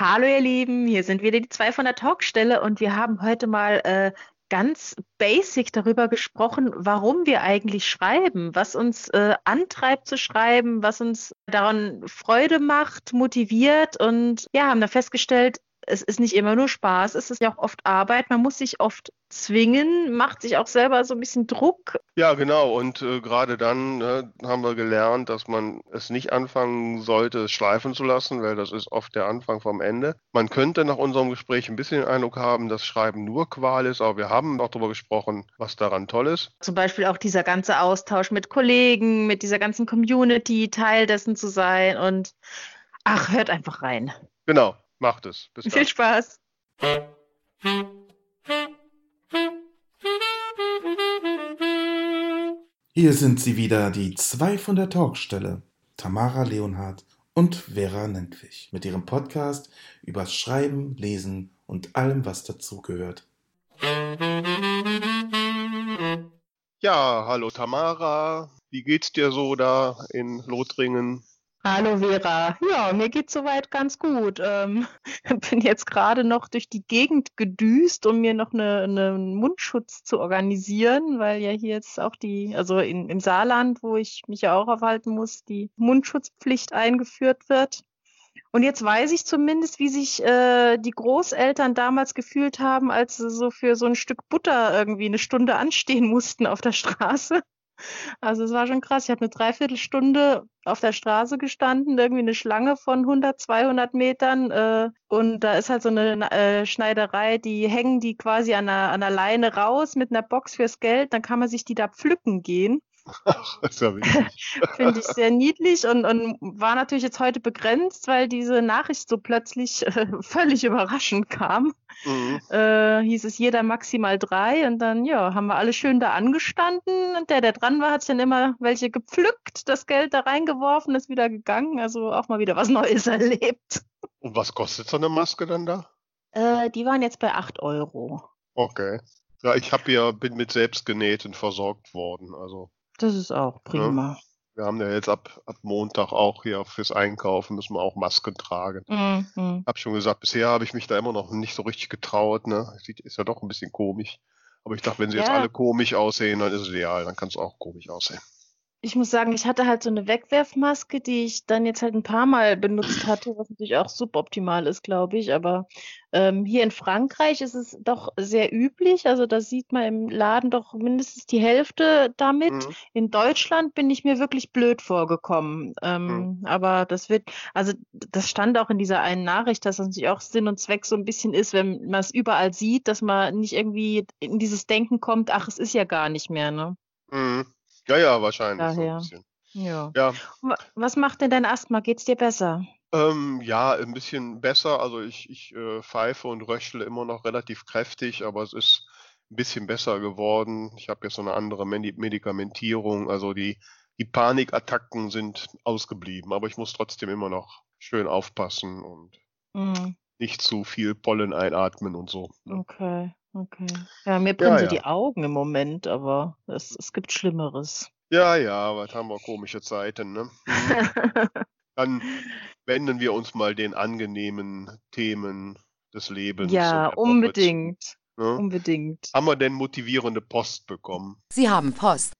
Hallo ihr Lieben, hier sind wieder die zwei von der Talkstelle und wir haben heute mal äh, ganz basic darüber gesprochen, warum wir eigentlich schreiben, was uns äh, antreibt zu schreiben, was uns daran Freude macht, motiviert und ja, haben da festgestellt, es ist nicht immer nur Spaß, es ist ja auch oft Arbeit. Man muss sich oft zwingen, macht sich auch selber so ein bisschen Druck. Ja, genau. Und äh, gerade dann ne, haben wir gelernt, dass man es nicht anfangen sollte, es schleifen zu lassen, weil das ist oft der Anfang vom Ende. Man könnte nach unserem Gespräch ein bisschen den Eindruck haben, dass Schreiben nur Qual ist, aber wir haben auch darüber gesprochen, was daran toll ist. Zum Beispiel auch dieser ganze Austausch mit Kollegen, mit dieser ganzen Community, Teil dessen zu sein und ach, hört einfach rein. Genau. Macht es. Bis Viel dann. Spaß. Hier sind sie wieder, die zwei von der Talkstelle, Tamara Leonhardt und Vera Nentwich, mit ihrem Podcast übers Schreiben, Lesen und allem, was dazugehört. Ja, hallo Tamara. Wie geht's dir so da in Lothringen? Hallo Vera. Ja, mir geht's soweit ganz gut. Ähm, bin jetzt gerade noch durch die Gegend gedüst, um mir noch eine, einen Mundschutz zu organisieren, weil ja hier jetzt auch die, also in, im Saarland, wo ich mich ja auch aufhalten muss, die Mundschutzpflicht eingeführt wird. Und jetzt weiß ich zumindest, wie sich äh, die Großeltern damals gefühlt haben, als sie so für so ein Stück Butter irgendwie eine Stunde anstehen mussten auf der Straße. Also es war schon krass. Ich habe eine Dreiviertelstunde auf der Straße gestanden, irgendwie eine Schlange von 100, 200 Metern. Äh, und da ist halt so eine äh, Schneiderei, die hängen die quasi an einer, an einer Leine raus mit einer Box fürs Geld. Dann kann man sich die da pflücken gehen. Ach, ist ja Finde ich sehr niedlich und, und war natürlich jetzt heute begrenzt, weil diese Nachricht so plötzlich äh, völlig überraschend kam. Mhm. Äh, hieß es jeder maximal drei und dann, ja, haben wir alle schön da angestanden und der, der dran war, hat dann immer welche gepflückt, das Geld da reingeworfen, ist wieder gegangen. Also auch mal wieder was Neues erlebt. Und was kostet so eine Maske dann da? Äh, die waren jetzt bei acht Euro. Okay. Ja, ich habe ja, bin mit selbstgenähten versorgt worden, also. Das ist auch ne? prima. Ja. Wir haben ja jetzt ab, ab Montag auch hier fürs Einkaufen müssen wir auch Masken tragen. Mhm. Hab schon gesagt, bisher habe ich mich da immer noch nicht so richtig getraut. Ne? Ist ja doch ein bisschen komisch. Aber ich dachte, wenn sie ja. jetzt alle komisch aussehen, dann ist es ideal, dann kann es auch komisch aussehen ich muss sagen, ich hatte halt so eine Wegwerfmaske, die ich dann jetzt halt ein paar Mal benutzt hatte, was natürlich auch suboptimal ist, glaube ich. Aber ähm, hier in Frankreich ist es doch sehr üblich. Also da sieht man im Laden doch mindestens die Hälfte damit. Mhm. In Deutschland bin ich mir wirklich blöd vorgekommen. Ähm, mhm. Aber das wird, also das stand auch in dieser einen Nachricht, dass das natürlich auch Sinn und Zweck so ein bisschen ist, wenn man es überall sieht, dass man nicht irgendwie in dieses Denken kommt, ach, es ist ja gar nicht mehr, ne? Mhm. Ja, ja, wahrscheinlich. Daher. So ja. ja. Was macht denn dein Asthma? Geht's dir besser? Ähm, ja, ein bisschen besser. Also ich, ich äh, pfeife und röchle immer noch relativ kräftig, aber es ist ein bisschen besser geworden. Ich habe jetzt so eine andere Medikamentierung. Also die, die Panikattacken sind ausgeblieben, aber ich muss trotzdem immer noch schön aufpassen und mhm. nicht zu viel Pollen einatmen und so. Ne? Okay. Okay. Ja, mir brennen so ja. die Augen im Moment, aber es, es gibt Schlimmeres. Ja, ja, was haben wir komische Zeiten, ne? Dann wenden wir uns mal den angenehmen Themen des Lebens. Ja, unbedingt. Ne? Unbedingt. Haben wir denn motivierende Post bekommen? Sie haben Post.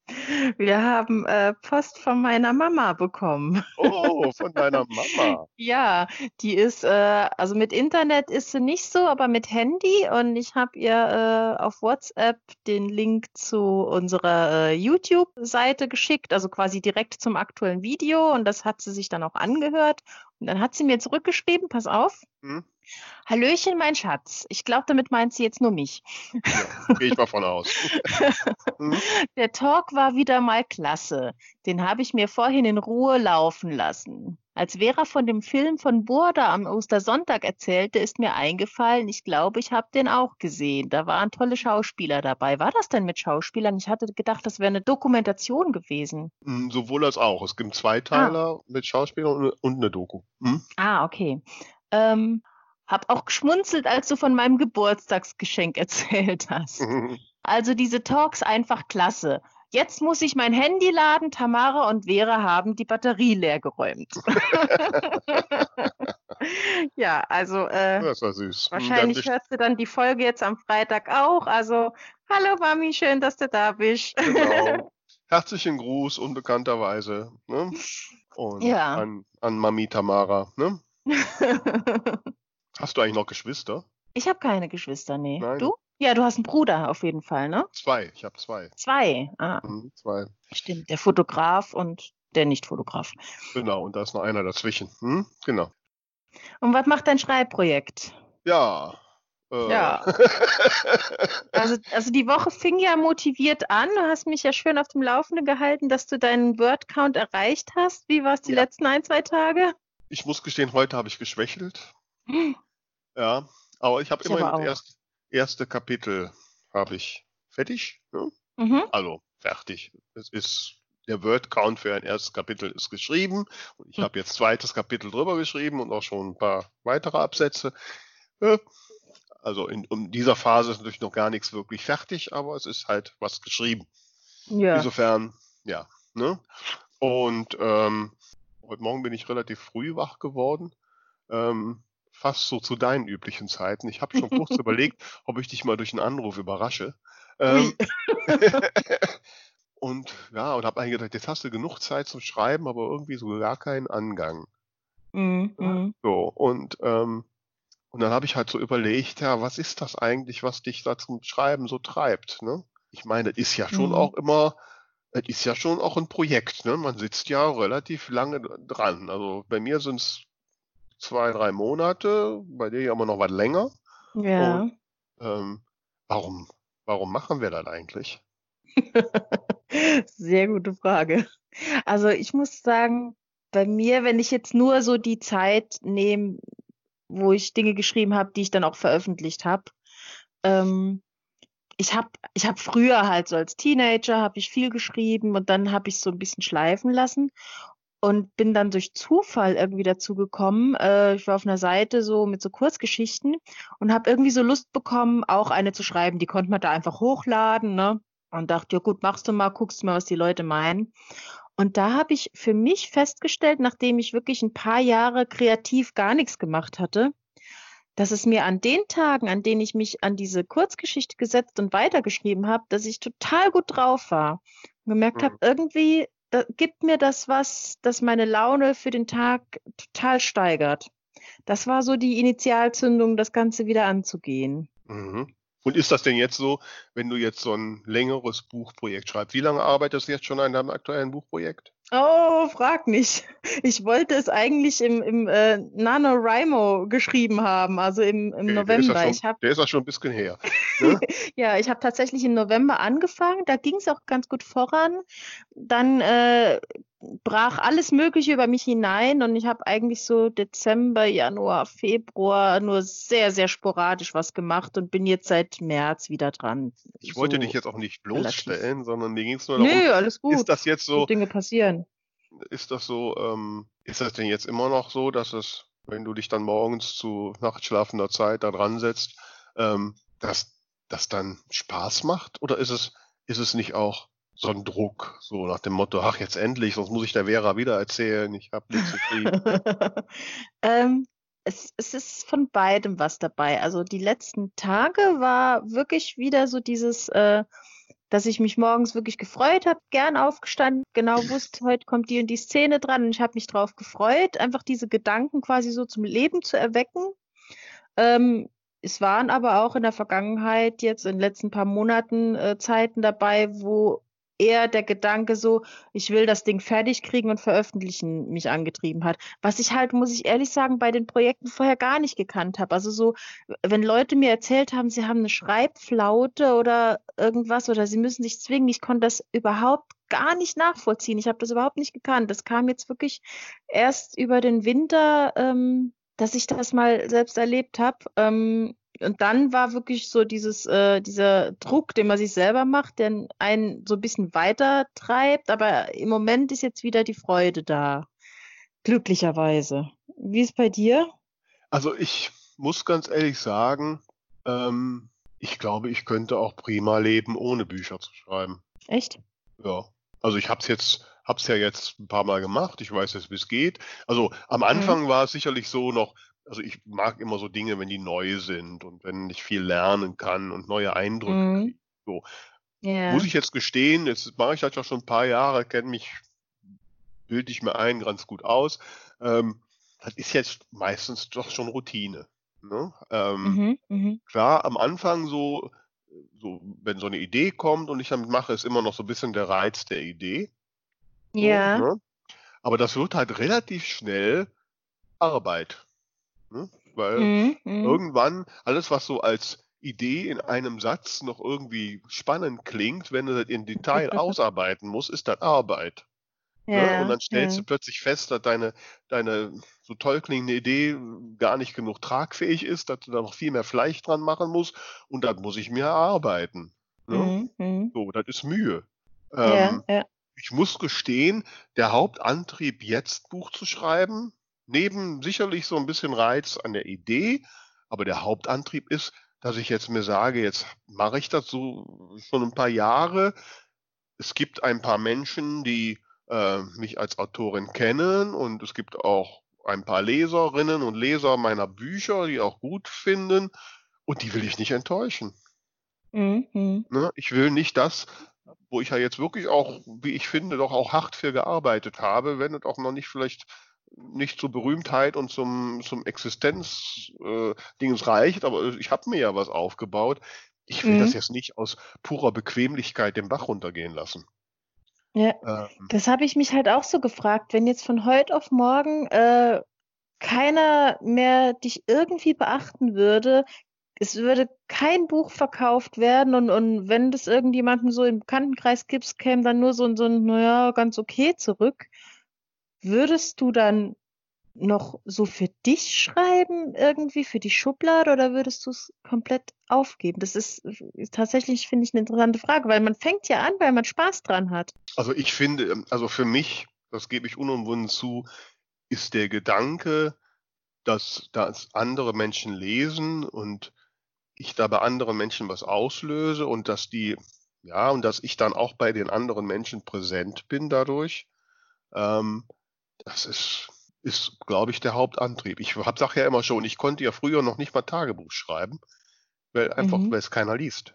Wir haben äh, Post von meiner Mama bekommen. Oh, von deiner Mama. ja, die ist, äh, also mit Internet ist sie nicht so, aber mit Handy und ich habe ihr äh, auf WhatsApp den Link zu unserer äh, YouTube-Seite geschickt, also quasi direkt zum aktuellen Video und das hat sie sich dann auch angehört. Und dann hat sie mir zurückgeschrieben, pass auf. Hm? Hallöchen, mein Schatz. Ich glaube, damit meint sie jetzt nur mich. Ja, gehe ich mal von aus. hm? Der Talk war wieder mal klasse. Den habe ich mir vorhin in Ruhe laufen lassen. Als Vera von dem Film von Burda am Ostersonntag erzählte, ist mir eingefallen, ich glaube, ich habe den auch gesehen. Da waren tolle Schauspieler dabei. War das denn mit Schauspielern? Ich hatte gedacht, das wäre eine Dokumentation gewesen. Hm, sowohl als auch. Es gibt zwei Teile ah. mit Schauspielern und eine Doku. Hm? Ah, okay. Ähm, hab auch geschmunzelt, als du von meinem Geburtstagsgeschenk erzählt hast. Also diese Talks einfach klasse. Jetzt muss ich mein Handy laden. Tamara und Vera haben die Batterie leer geräumt. ja, also äh, Das war süß. Hm, wahrscheinlich hörst du dann die Folge jetzt am Freitag auch. Also, hallo Mami, schön, dass du da bist. bist- genau. Herzlichen Gruß, unbekannterweise. Ne? Und Ja. an, an Mami Tamara. Ne? Hast du eigentlich noch Geschwister? ich habe keine Geschwister, nee. Nein. Du? Ja, du hast einen Bruder auf jeden Fall, ne? Zwei. Ich habe zwei. Zwei. Ah, Mhm, zwei. stimmt. Der Fotograf und der Nicht-Fotograf. Genau. Und da ist noch einer dazwischen. Hm? Genau. Und was macht dein Schreibprojekt? Ja. Äh, Ja. Also, also die Woche fing ja motiviert an. Du hast mich ja schön auf dem Laufenden gehalten, dass du deinen Word-Count erreicht hast. Wie war es die Ja. letzten ein, zwei Tage? ich muss gestehen, heute habe ich geschwächelt. Ja. Aber ich habe immerhin das auch. erste, Kapitel habe ich fertig. Ne? Mhm. Also fertig. Es ist der Word Count für ein erstes Kapitel ist geschrieben und ich Hm. habe jetzt zweites Kapitel drüber geschrieben und auch schon ein paar weitere Absätze. Äh, Also in, in dieser Phase ist natürlich noch gar nichts wirklich fertig, aber es ist halt was geschrieben. Ja. Insofern, ja. Ne? Und ähm, heute Morgen bin ich relativ früh wach geworden. Ähm, fast so zu deinen üblichen Zeiten. Ich habe schon kurz überlegt, ob ich dich mal durch einen Anruf überrasche. Ähm, und ja, und habe eigentlich gedacht, jetzt hast du genug Zeit zum Schreiben, aber irgendwie so gar keinen Angang. Mhm. So, und, ähm, und dann habe ich halt so überlegt, ja, was ist das eigentlich, was dich da zum Schreiben so treibt? Ne? Ich meine, das ist ja schon Mhm. auch immer, es ist ja schon auch ein Projekt, ne? Man sitzt ja relativ lange dran. Also bei mir sind es zwei, drei Monate, bei dir ja immer noch was länger. Ja. Ähm, warum, warum machen wir das eigentlich? Sehr gute Frage. Also ich muss sagen, bei mir, wenn ich jetzt nur so die Zeit nehme, wo ich Dinge geschrieben habe, die ich dann auch veröffentlicht habe, ähm, ich habe ich hab früher halt so als Teenager habe ich viel geschrieben und dann habe ich so ein bisschen schleifen lassen und bin dann durch Zufall irgendwie dazu gekommen. Äh, ich war auf einer Seite so mit so Kurzgeschichten und habe irgendwie so Lust bekommen, auch eine zu schreiben. Die konnte man da einfach hochladen, ne? Und dachte, ja gut, machst du mal, guckst mal, was die Leute meinen. Und da habe ich für mich festgestellt, nachdem ich wirklich ein paar Jahre kreativ gar nichts gemacht hatte, dass es mir an den Tagen, an denen ich mich an diese Kurzgeschichte gesetzt und weitergeschrieben habe, dass ich total gut drauf war. Und gemerkt Mhm. habe, irgendwie da, gibt mir das was, das meine Laune für den Tag total steigert. Das war so die Initialzündung, das Ganze wieder anzugehen. Mhm. Und ist das denn jetzt so, wenn du jetzt so ein längeres Buchprojekt schreibst? Wie lange arbeitest du jetzt schon an deinem aktuellen Buchprojekt? Oh, frag nicht. Ich wollte es eigentlich im, im äh, NaNoWriMo geschrieben haben, also im, im Okay, November. Der ist ja schon, der ist ja schon ein bisschen her. Ne? ja, ich habe tatsächlich im November angefangen. Da ging es auch ganz gut voran. Dann äh, brach alles Mögliche über mich hinein und ich habe eigentlich so Dezember, Januar, Februar nur sehr, sehr sporadisch was gemacht und bin jetzt seit März wieder dran. Ich wollte So dich jetzt auch nicht relativ. bloßstellen, sondern mir ging es nur darum, Nö, alles gut. ist das jetzt So so, Dinge passieren. ist das so, ähm, ist das denn jetzt immer noch so, dass es, wenn du dich dann morgens zu nachtschlafender Zeit da dran setzt, ähm, dass das dann Spaß macht? Oder ist es, ist es nicht auch so ein Druck, so nach dem Motto, ach jetzt endlich, sonst muss ich der Vera wieder erzählen, ich habe nichts geschrieben. ähm, es, es ist von beidem was dabei. Also die letzten Tage war wirklich wieder so dieses, äh, dass ich mich morgens wirklich gefreut habe, gern aufgestanden, genau wusste, heute kommt die und die Szene dran und ich habe mich drauf gefreut, einfach diese Gedanken quasi so zum Leben zu erwecken. Ähm, es waren aber auch in der Vergangenheit, jetzt in den letzten paar Monaten, äh, Zeiten dabei, wo eher der Gedanke so, ich will das Ding fertig kriegen und veröffentlichen, mich angetrieben hat. Was ich halt, muss ich ehrlich sagen, bei den Projekten vorher gar nicht gekannt habe. Also so, wenn Leute mir erzählt haben, sie haben eine Schreibflaute oder irgendwas oder sie müssen sich zwingen, ich konnte das überhaupt gar nicht nachvollziehen. Ich habe das überhaupt nicht gekannt. Das kam jetzt wirklich erst über den Winter, ähm, dass ich das mal selbst erlebt habe. Ähm, und dann war wirklich so dieses, äh, dieser Druck, den man sich selber macht, der einen so ein bisschen weiter treibt. Aber im Moment ist jetzt wieder die Freude da. Glücklicherweise. Wie ist bei dir? Also ich muss ganz ehrlich sagen, ähm, ich glaube, ich könnte auch prima leben, ohne Bücher zu schreiben. Echt? Ja. Also ich habe es jetzt, hab's ja jetzt ein paar Mal gemacht. Ich weiß jetzt, wie es geht. Also am Anfang mhm. war es sicherlich so noch, also ich mag immer so Dinge, wenn die neu sind und wenn ich viel lernen kann und neue Eindrücke mhm. kriege. So. Yeah. Muss ich jetzt gestehen, jetzt mache ich das ja schon ein paar Jahre, kenne mich, bilde ich mir ein, ganz gut aus. Ähm, das ist jetzt meistens doch schon Routine. Ne? Ähm, mhm, mh. Klar, am Anfang so, so, wenn so eine Idee kommt und ich damit mache, ist immer noch so ein bisschen der Reiz der Idee. Ja. So, ne? Aber das wird halt relativ schnell Arbeit. Ne? Weil mhm, mhm. irgendwann alles, was so als Idee in einem Satz noch irgendwie spannend klingt, wenn du das in Detail ausarbeiten musst, ist das Arbeit. Ne? Ja, ne? Und dann stellst ja. du plötzlich fest, dass deine, deine so toll klingende Idee gar nicht genug tragfähig ist, dass du da noch viel mehr Fleisch dran machen musst und das muss ich mir erarbeiten. Ne? Mhm, mhm. so, das ist Mühe. Ähm, ja, ich muss gestehen, der Hauptantrieb, jetzt Buch zu schreiben, neben sicherlich so ein bisschen Reiz an der Idee, aber der Hauptantrieb ist, dass ich jetzt mir sage, jetzt mache ich das so schon ein paar Jahre. Es gibt ein paar Menschen, die äh, mich als Autorin kennen und es gibt auch ein paar Leserinnen und Leser meiner Bücher, die auch gut finden und die will ich nicht enttäuschen. Mhm. Ne? Ich will nicht das, wo ich ja jetzt wirklich auch, wie ich finde, doch auch hart für gearbeitet habe, wenn es auch noch nicht vielleicht nicht zur Berühmtheit und zum, zum Existenzdingens äh, reicht, aber ich habe mir ja was aufgebaut. Ich will mhm. das jetzt nicht aus purer Bequemlichkeit den Bach runtergehen lassen. Ja, ähm, das habe ich mich halt auch so gefragt, wenn jetzt von heute auf morgen äh, keiner mehr dich irgendwie beachten würde, es würde kein Buch verkauft werden und, und wenn das irgendjemandem so im Bekanntenkreis gibt, käme dann nur so, so ein, naja, ganz okay zurück. Würdest du dann noch so für dich schreiben, irgendwie für die Schublade, oder würdest du es komplett aufgeben? Das ist, ist tatsächlich, finde ich, eine interessante Frage, weil man fängt ja an, weil man Spaß dran hat. Also ich finde, ähm, also für mich, das gebe ich unumwunden zu, ist der Gedanke, dass das andere Menschen lesen und ich da bei anderen Menschen was auslöse und dass die, ja, und dass ich dann auch bei den anderen Menschen präsent bin dadurch. Ähm, das ist, ist glaube ich, der Hauptantrieb. Ich habe sag ja immer schon, ich konnte ja früher noch nicht mal Tagebuch schreiben, weil einfach, mhm. weil es keiner liest.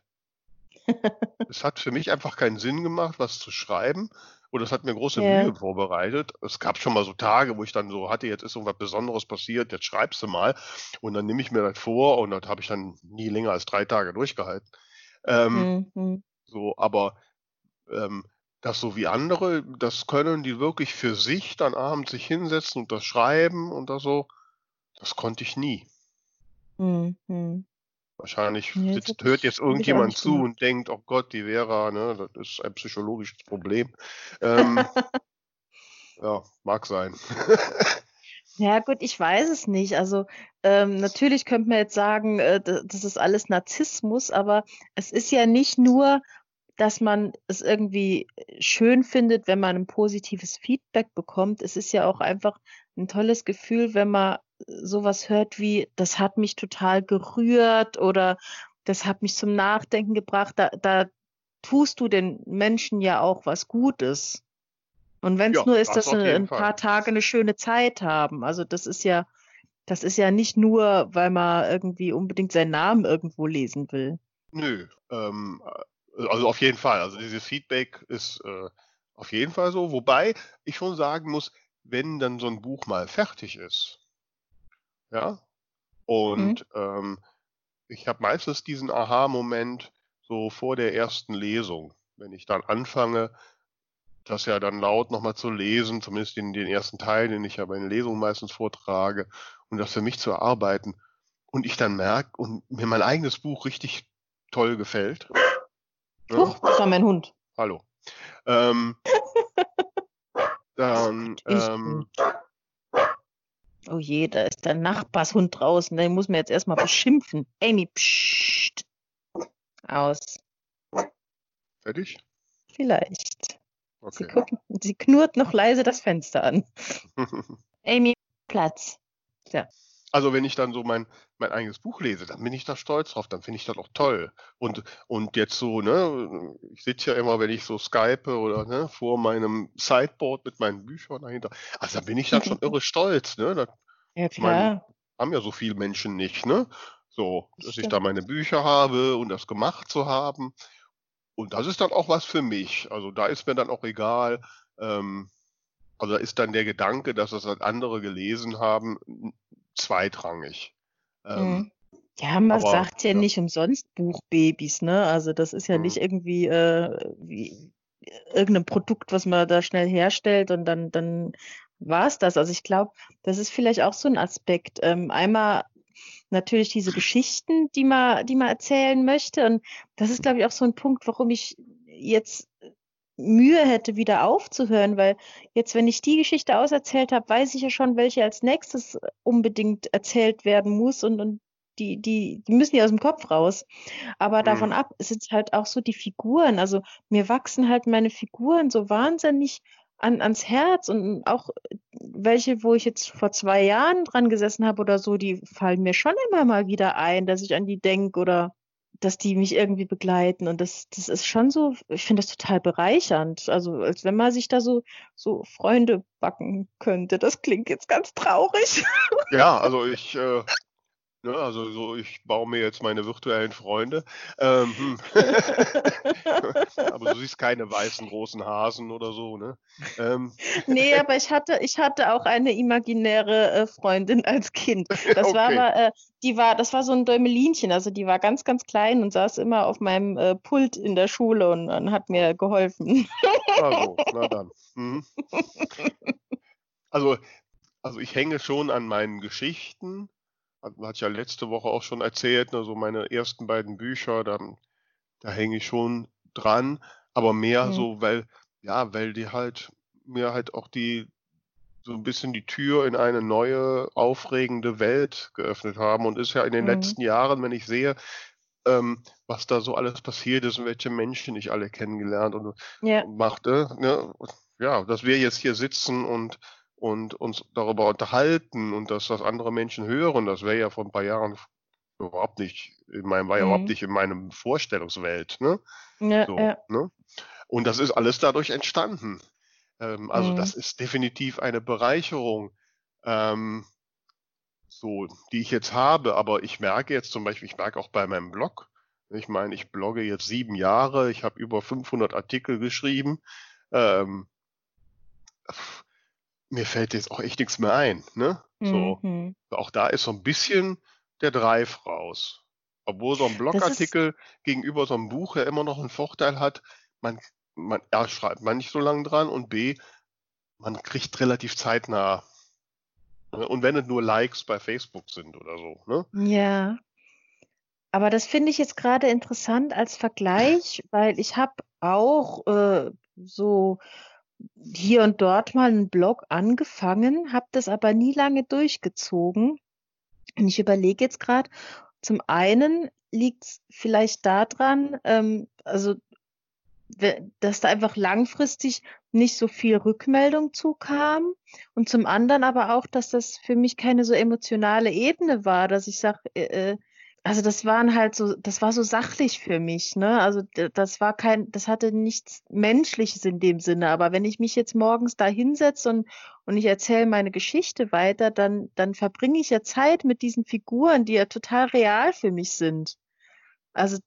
es hat für mich einfach keinen Sinn gemacht, was zu schreiben. Und das hat mir große yeah. Mühe vorbereitet. Es gab schon mal so Tage, wo ich dann so hatte, jetzt ist irgendwas Besonderes passiert, jetzt schreibst du mal. Und dann nehme ich mir das vor und das habe ich dann nie länger als drei Tage durchgehalten. Ähm, mhm. So, aber ähm, das so wie andere, das können die wirklich für sich dann abends sich hinsetzen und das schreiben und das so, das konnte ich nie. Mhm. Wahrscheinlich ja, sitzt, hört jetzt irgendjemand zu und denkt, oh Gott, die Vera, ne, das ist ein psychologisches Problem. Ähm, ja, mag sein. Ja gut, ich weiß es nicht. Also ähm, natürlich könnte man jetzt sagen, äh, das ist alles Narzissmus, aber es ist ja nicht nur dass man es irgendwie schön findet, wenn man ein positives Feedback bekommt. Es ist ja auch einfach ein tolles Gefühl, wenn man sowas hört wie, das hat mich total gerührt oder das hat mich zum Nachdenken gebracht. Da, da tust du den Menschen ja auch was Gutes. Und wenn es ja, nur ist, dass sie ein Fall. paar Tage eine schöne Zeit haben. Also das ist ja, das ist ja nicht nur, weil man irgendwie unbedingt seinen Namen irgendwo lesen will. Nö, ähm, also auf jeden Fall. Also dieses Feedback ist äh, auf jeden Fall so. Wobei ich schon sagen muss, wenn dann so ein Buch mal fertig ist, ja, und mhm. ähm, ich habe meistens diesen Aha-Moment so vor der ersten Lesung, wenn ich dann anfange, das ja dann laut nochmal zu lesen, zumindest in den ersten Teil, den ich ja bei den Lesungen meistens vortrage, und das für mich zu erarbeiten. Und ich dann merke und mir mein eigenes Buch richtig toll gefällt. Huch, das war mein Hund. Hallo. Ähm, dann, ähm, oh je, da ist der Nachbarshund draußen. Den muss man jetzt erstmal beschimpfen. Amy, psst. Aus. Fertig? Vielleicht. Okay. Sie, guckt, sie knurrt noch leise das Fenster an. Amy, Platz. Ja. Also wenn ich dann so mein, mein eigenes Buch lese, dann bin ich da stolz drauf, dann finde ich das auch toll. Und, und jetzt so, ne, ich sitze ja immer, wenn ich so skype oder ne, vor meinem Sideboard mit meinen Büchern dahinter. Also da bin ich dann schon irre stolz, ne? Das, Ja, klar. haben ja so viele Menschen nicht, ne? So, Das dass ich da stimmt. meine Bücher habe und das gemacht zu haben. Und das ist dann auch was für mich. Also da ist mir dann auch egal, ähm, also da ist dann der Gedanke, dass das andere gelesen haben, zweitrangig. Ähm, Mhm. Ja, man aber sagt ja ja, nicht umsonst Buchbabys, ne? Also das ist ja nicht mhm, irgendwie äh, wie irgendein Produkt, was man da schnell herstellt und dann, dann war es das. Also ich glaube, das ist vielleicht auch so ein Aspekt. Ähm, einmal natürlich diese Geschichten, die man, die man erzählen möchte. Und das ist, glaube ich, auch so ein Punkt, warum ich jetzt Mühe hätte, wieder aufzuhören, weil jetzt, wenn ich die Geschichte auserzählt habe, weiß ich ja schon, welche als nächstes unbedingt erzählt werden muss und, und die, die, die müssen ja aus dem Kopf raus. Aber davon mhm, ab sind halt auch so die Figuren. Also mir wachsen halt meine Figuren so wahnsinnig an, ans Herz und auch welche, wo ich jetzt vor zwei Jahren dran gesessen habe oder so, die fallen mir schon immer mal wieder ein, dass ich an die denke oder dass die mich irgendwie begleiten. Und das, das ist schon so, ich finde das total bereichernd. Also als wenn man sich da so, so Freunde backen könnte. Das klingt jetzt ganz traurig. Ja, also ich, äh, ne, also so, ich baue mir jetzt meine virtuellen Freunde. Ähm, hm. Aber du siehst keine weißen großen Hasen oder so, ne? Ähm, Nee, aber ich hatte, ich hatte auch eine imaginäre äh, Freundin als Kind. Das war okay. aber, äh, die war, das war so ein Däumelinchen, also die war ganz, ganz klein und saß immer auf meinem äh, Pult in der Schule und, und hat mir geholfen. Also, na dann. Mhm. Also, also ich hänge schon an meinen Geschichten. Hat, hat ja letzte Woche auch schon erzählt, ne, so meine ersten beiden Bücher, da, da hänge ich schon dran, aber mehr Mhm. so, weil, ja, weil die halt mir halt auch die so ein bisschen die Tür in eine neue, aufregende Welt geöffnet haben. Und ist ja in den Mhm. letzten Jahren, wenn ich sehe, ähm, was da so alles passiert ist und welche Menschen ich alle kennengelernt und Ja. machte, ne? Ja, dass wir jetzt hier sitzen und und uns darüber unterhalten und dass das andere Menschen hören, das wäre ja vor ein paar Jahren überhaupt nicht in meinem war ja überhaupt Mhm. nicht in meinem Vorstellungswelt, ne? Ja, So, ja. ne? Und das ist alles dadurch entstanden. Ähm, also Mhm. das ist definitiv eine Bereicherung, ähm, so, die ich jetzt habe. Aber ich merke jetzt zum Beispiel, ich merke auch bei meinem Blog, ich meine, ich blogge jetzt sieben Jahre, ich habe über 500 Artikel geschrieben. Ähm, mir fällt jetzt auch echt nichts mehr ein, ne? So, Mhm. auch da ist so ein bisschen der Drive raus. Obwohl so ein Blogartikel gegenüber so einem Buch ja immer noch einen Vorteil hat, man, man, A, schreibt man nicht so lange dran und B, man kriegt relativ zeitnah. Ne? Und wenn es nur Likes bei Facebook sind oder so, ne? ja. Aber das finde ich jetzt gerade interessant als Vergleich, weil ich habe auch äh, so hier und dort mal einen Blog angefangen, habe das aber nie lange durchgezogen. Und ich überlege jetzt gerade, zum einen liegt es vielleicht daran, ähm, also dass da einfach langfristig nicht so viel Rückmeldung zukam. Und zum anderen aber auch, dass das für mich keine so emotionale Ebene war, dass ich sage, äh, äh, also das waren halt so, das war so sachlich für mich, ne? Also das war kein, das hatte nichts Menschliches in dem Sinne. Aber wenn ich mich jetzt morgens da hinsetze und, und ich erzähle meine Geschichte weiter, dann, dann verbringe ich ja Zeit mit diesen Figuren, die ja total real für mich sind. Also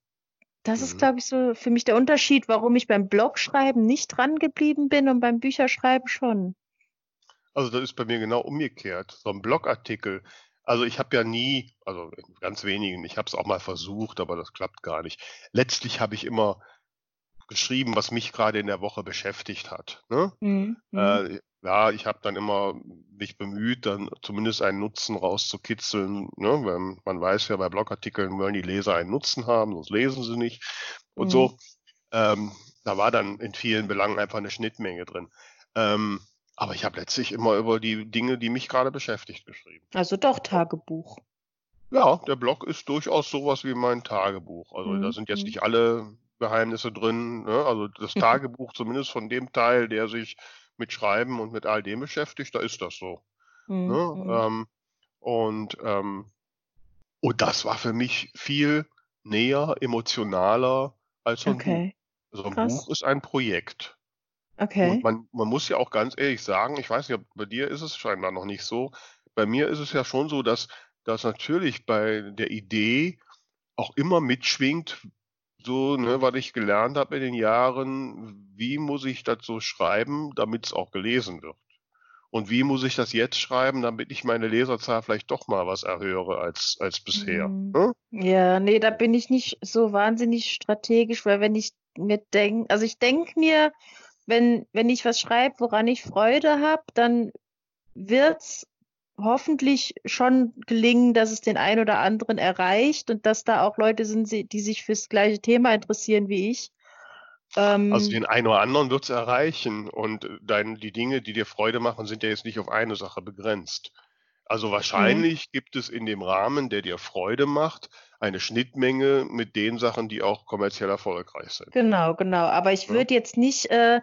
das ist, Mhm. glaube ich, so für mich der Unterschied, warum ich beim Blogschreiben nicht dran geblieben bin und beim Bücherschreiben schon. Also das ist bei mir genau umgekehrt. So ein Blogartikel. Also ich habe ja nie, also ganz wenigen, ich habe es auch mal versucht, aber das klappt gar nicht. Letztlich habe ich immer geschrieben, was mich gerade in der Woche beschäftigt hat. Ne? Mhm. Mhm. Äh, ja, ich habe dann immer mich bemüht, dann zumindest einen Nutzen rauszukitzeln. Ne? Weil man weiß ja, bei Blogartikeln wollen die Leser einen Nutzen haben, sonst lesen sie nicht. Und Mhm. so, ähm, da war dann in vielen Belangen einfach eine Schnittmenge drin. Ähm, aber ich habe letztlich immer über die Dinge, die mich gerade beschäftigt, geschrieben. Also doch Tagebuch. Ja, der Blog ist durchaus sowas wie mein Tagebuch. Also da Mhm. sind jetzt Mhm. nicht alle Geheimnisse drin. Ne? Also das Tagebuch, zumindest von dem Teil, der sich mit Schreiben und mit all dem beschäftigt, da ist das so. Mhm. Ne? Mhm. Ähm, Und, ähm, und das war für mich viel näher, emotionaler als so ein Buch. Okay, Also ein krass. Buch ist ein Projekt. Und Okay. man, man muss ja auch ganz ehrlich sagen, ich weiß nicht, bei dir ist es scheinbar noch nicht so. Bei mir ist es ja schon so, dass, dass natürlich bei der Idee auch immer mitschwingt, so, ne, was ich gelernt habe in den Jahren, wie muss ich das so schreiben, damit es auch gelesen wird? Und wie muss ich das jetzt schreiben, damit ich meine Leserzahl vielleicht doch mal was erhöre als, als bisher? Hm. Ne? Ja, nee, da bin ich nicht so wahnsinnig strategisch, weil wenn ich mir denke, also ich denke mir, wenn, wenn ich was schreibe, woran ich Freude habe, dann wird's hoffentlich schon gelingen, dass es den einen oder anderen erreicht und dass da auch Leute sind, die sich fürs gleiche Thema interessieren wie ich. Also Ähm, den einen oder anderen wird es erreichen. Und äh, dein, die Dinge, die dir Freude machen, sind ja jetzt nicht auf eine Sache begrenzt. Also mhm. wahrscheinlich gibt es in dem Rahmen, der dir Freude macht, eine Schnittmenge mit den Sachen, die auch kommerziell erfolgreich sind. Genau, genau. Aber ich Ja. würde jetzt nicht äh,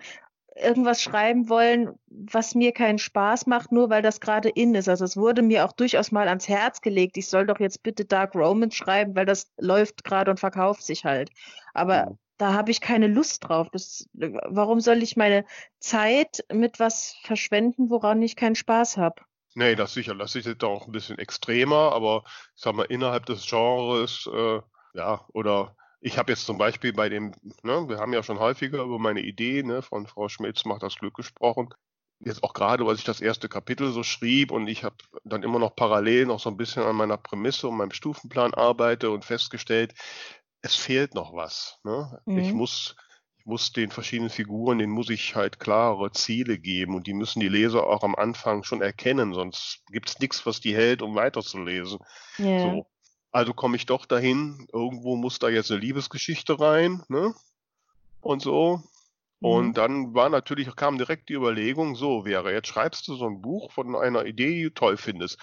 irgendwas schreiben wollen, was mir keinen Spaß macht, nur weil das gerade in ist. Also es wurde mir auch durchaus mal ans Herz gelegt, ich soll doch jetzt bitte Dark Romance schreiben, weil das läuft gerade und verkauft sich halt. Aber Mhm. da habe ich keine Lust drauf. Das, warum soll ich meine Zeit mit was verschwenden, woran ich keinen Spaß habe? Nee, das sicher. Das ist jetzt auch ein bisschen extremer, aber ich sag mal, innerhalb des Genres, äh, ja, oder ich habe jetzt zum Beispiel bei dem, ne, wir haben ja schon häufiger über meine Idee, ne, von Frau Schmitz macht das Glück gesprochen. Jetzt auch gerade, als ich das erste Kapitel so schrieb und ich habe dann immer noch parallel noch so ein bisschen an meiner Prämisse und meinem Stufenplan arbeite und festgestellt, es fehlt noch was. Ne? Mhm. ich muss den verschiedenen Figuren, denen muss ich halt klare Ziele geben und die müssen die Leser auch am Anfang schon erkennen, sonst gibt's nichts, was die hält, um weiterzulesen. Ja. So. Also komme ich doch dahin, irgendwo muss da jetzt eine Liebesgeschichte rein, ne? Und so. Und Mhm. dann war natürlich, kam direkt die Überlegung, so wäre, jetzt schreibst du so ein Buch von einer Idee, die du toll findest.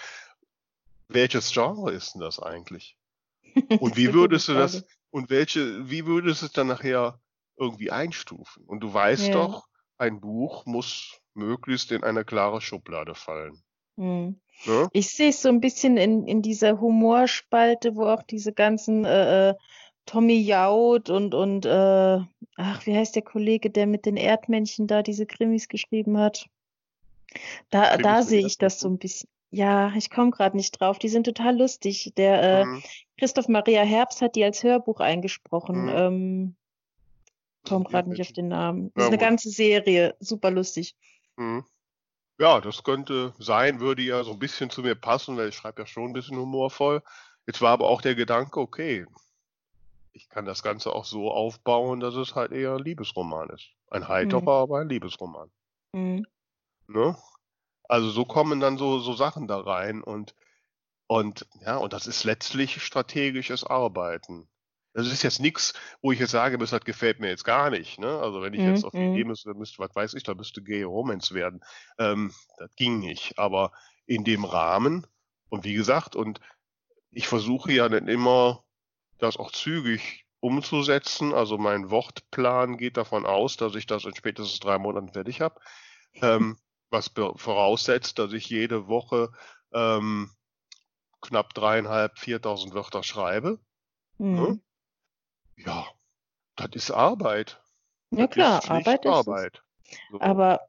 Welches Genre ist denn das eigentlich? Und wie würdest du das, und welche, wie würdest du es dann nachher irgendwie einstufen? Und du weißt Ja. doch, ein Buch muss möglichst in eine klare Schublade fallen. Mhm. Ne? Ich sehe es so ein bisschen in, in dieser Humorspalte, wo auch diese ganzen äh, äh, Tommy Jaud und, und äh, ach, wie heißt der Kollege, der mit den Erdmännchen da diese Krimis geschrieben hat? Da, Krimis da sehe ich das so ein bisschen. Ja, ich komme gerade nicht drauf. Die sind total lustig. Der äh, Mhm. Christoph Maria Herbst hat die als Hörbuch eingesprochen. Mhm. Ähm, komme gerade nicht auf den Namen. Das Ja, ist eine gut. ganze Serie, super lustig. Mhm. Ja, das könnte sein, würde ja so ein bisschen zu mir passen, weil ich schreibe ja schon ein bisschen humorvoll. Jetzt war aber auch der Gedanke, okay, ich kann das Ganze auch so aufbauen, dass es halt eher ein Liebesroman ist. Ein heiterer, Mhm. aber ein Liebesroman. Mhm. Ne? Also so kommen dann so, so Sachen da rein und, und ja, und das ist letztlich strategisches Arbeiten. Das ist jetzt nichts, wo ich jetzt sage, das gefällt mir jetzt gar nicht. Ne? Also wenn ich Mhm. jetzt auf die Idee Mhm. müsste, müsste, was weiß ich, da müsste Gay Romance werden. Ähm, das ging nicht. Aber in dem Rahmen und wie gesagt, und ich versuche ja dann immer, das auch zügig umzusetzen. Also mein Wortplan geht davon aus, dass ich das in spätestens drei Monaten fertig habe. Ähm, was voraussetzt, dass ich jede Woche ähm, knapp dreieinhalb, viertausend Wörter schreibe. Ne? Mhm. Ja, das ist Arbeit. Ja Das klar, ist Arbeit ist. Arbeit. So. Aber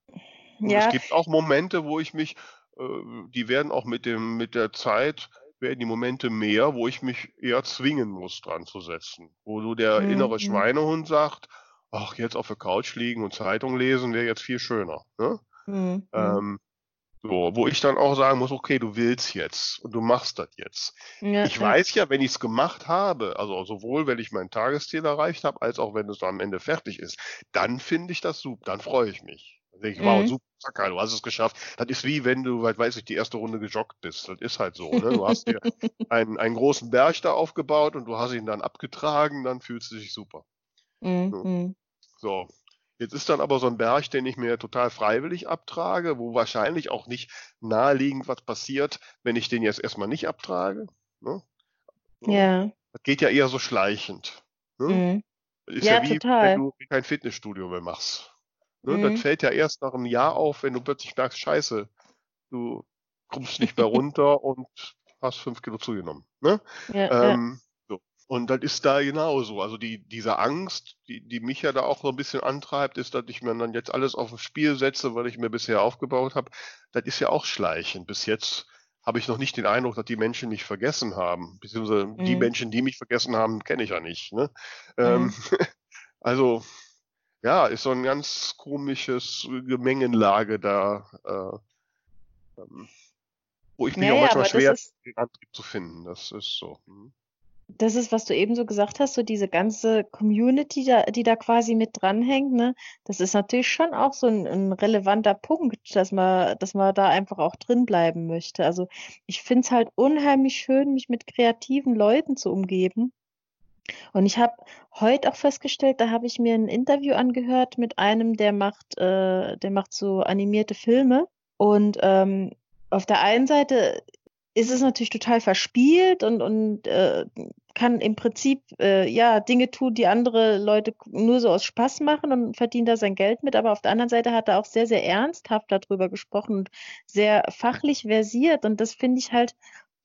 ja, es gibt auch Momente, wo ich mich, äh, die werden auch mit dem, mit der Zeit, werden die Momente mehr, wo ich mich eher zwingen muss, dran zu setzen. Wo so der Mhm, innere mhm. Schweinehund sagt, ach, jetzt auf der Couch liegen und Zeitung lesen wäre jetzt viel schöner. Ne? Mhm. Mhm. Ähm, so, wo ich dann auch sagen muss, okay, du willst jetzt und du machst das jetzt. Ja, Ich ja. weiß ja, wenn ich es gemacht habe, also sowohl wenn ich mein Tagesziel erreicht habe, als auch wenn es am Ende fertig ist, dann finde ich das super, dann freue ich mich. Dann denke ich, wow, Mhm. super, Zacker, du hast es geschafft. Das ist wie wenn du, weiß ich, die erste Runde gejoggt bist. Das ist halt so, ne? Du hast dir einen, einen großen Berg da aufgebaut und du hast ihn dann abgetragen, dann fühlst du dich super. Mhm. So. Mhm. So. Jetzt ist dann aber so ein Berg, den ich mir total freiwillig abtrage, wo wahrscheinlich auch nicht naheliegend was passiert, wenn ich den jetzt erstmal nicht abtrage. Ne? Ja. Das geht ja eher so schleichend. Ne? Mhm. Das ist Ja, ja wie, total. wenn du kein Fitnessstudio mehr machst. Ne? Mhm. Das fällt ja erst nach einem Jahr auf, wenn du plötzlich merkst, scheiße, du, kommst nicht mehr runter und hast fünf Kilo zugenommen. Ne? Ja, ähm, so. Und das ist da genauso. Also die, diese Angst, die, die mich ja da auch so ein bisschen antreibt, ist, dass ich mir dann jetzt alles auf das Spiel setze, was ich mir bisher aufgebaut habe. Das ist ja auch schleichend. Bis jetzt habe ich noch nicht den Eindruck, dass die Menschen mich vergessen haben. Beziehungsweise mhm. die Menschen, die mich vergessen haben, kenne ich ja nicht. Ne? Ähm, mhm. also ja, ist so ein ganz komisches Gemengenlage da, äh, ähm, wo ich mich naja, auch manchmal schwer ist, den Antrieb zu finden. Das ist so. Hm. Das ist, was du eben so gesagt hast, so diese ganze Community, da, die da quasi mit dranhängt, ne? Das ist natürlich schon auch so ein, ein relevanter Punkt, dass man, dass man da einfach auch drin bleiben möchte. Also ich finde es halt unheimlich schön, mich mit kreativen Leuten zu umgeben. Und ich habe heute auch festgestellt, da habe ich mir ein Interview angehört mit einem, der macht, äh, der macht so animierte Filme. Und ähm, auf der einen Seite ist es natürlich total verspielt und, und äh, kann im Prinzip äh, ja Dinge tun, die andere Leute nur so aus Spaß machen und verdient da sein Geld mit. Aber auf der anderen Seite hat er auch sehr, sehr ernsthaft darüber gesprochen und sehr fachlich versiert. Und das finde ich halt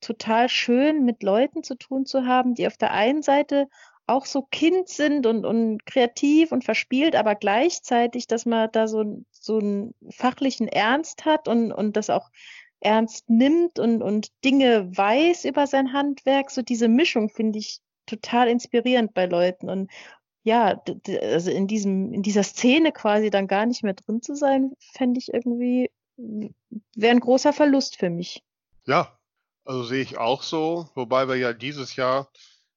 total schön, mit Leuten zu tun zu haben, die auf der einen Seite auch so Kind sind und, und kreativ und verspielt, aber gleichzeitig, dass man da so, so einen fachlichen Ernst hat und, und das auch ernst nimmt und, und Dinge weiß über sein Handwerk. So diese Mischung finde ich total inspirierend bei Leuten. Und ja, also in diesem, in dieser Szene quasi dann gar nicht mehr drin zu sein, fände ich irgendwie, wäre ein großer Verlust für mich. Ja, also sehe ich auch so, wobei wir ja dieses Jahr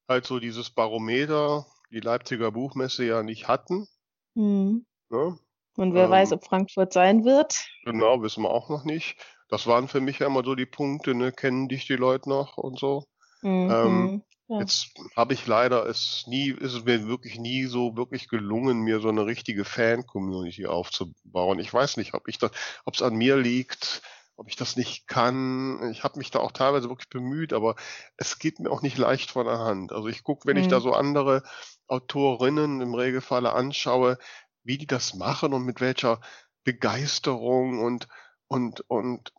halt so dieses Barometer, die Leipziger Buchmesse ja nicht hatten. Mhm. Ne? Und wer ähm, weiß, ob Frankfurt sein wird. Genau, wissen wir auch noch nicht. Das waren für mich ja immer so die Punkte, ne? kennen dich die Leute noch und so. Mhm. Ähm, ja. Jetzt habe ich leider es nie, ist es mir wirklich nie so wirklich gelungen, mir so eine richtige Fan-Community aufzubauen. Ich weiß nicht, ob ich das, ob es an mir liegt, ob ich das nicht kann. Ich habe mich da auch teilweise wirklich bemüht, aber es geht mir auch nicht leicht von der Hand. Also ich gucke, wenn mhm. ich da mhm. so andere Autorinnen im Regelfalle anschaue, wie die das machen und mit welcher Begeisterung und und und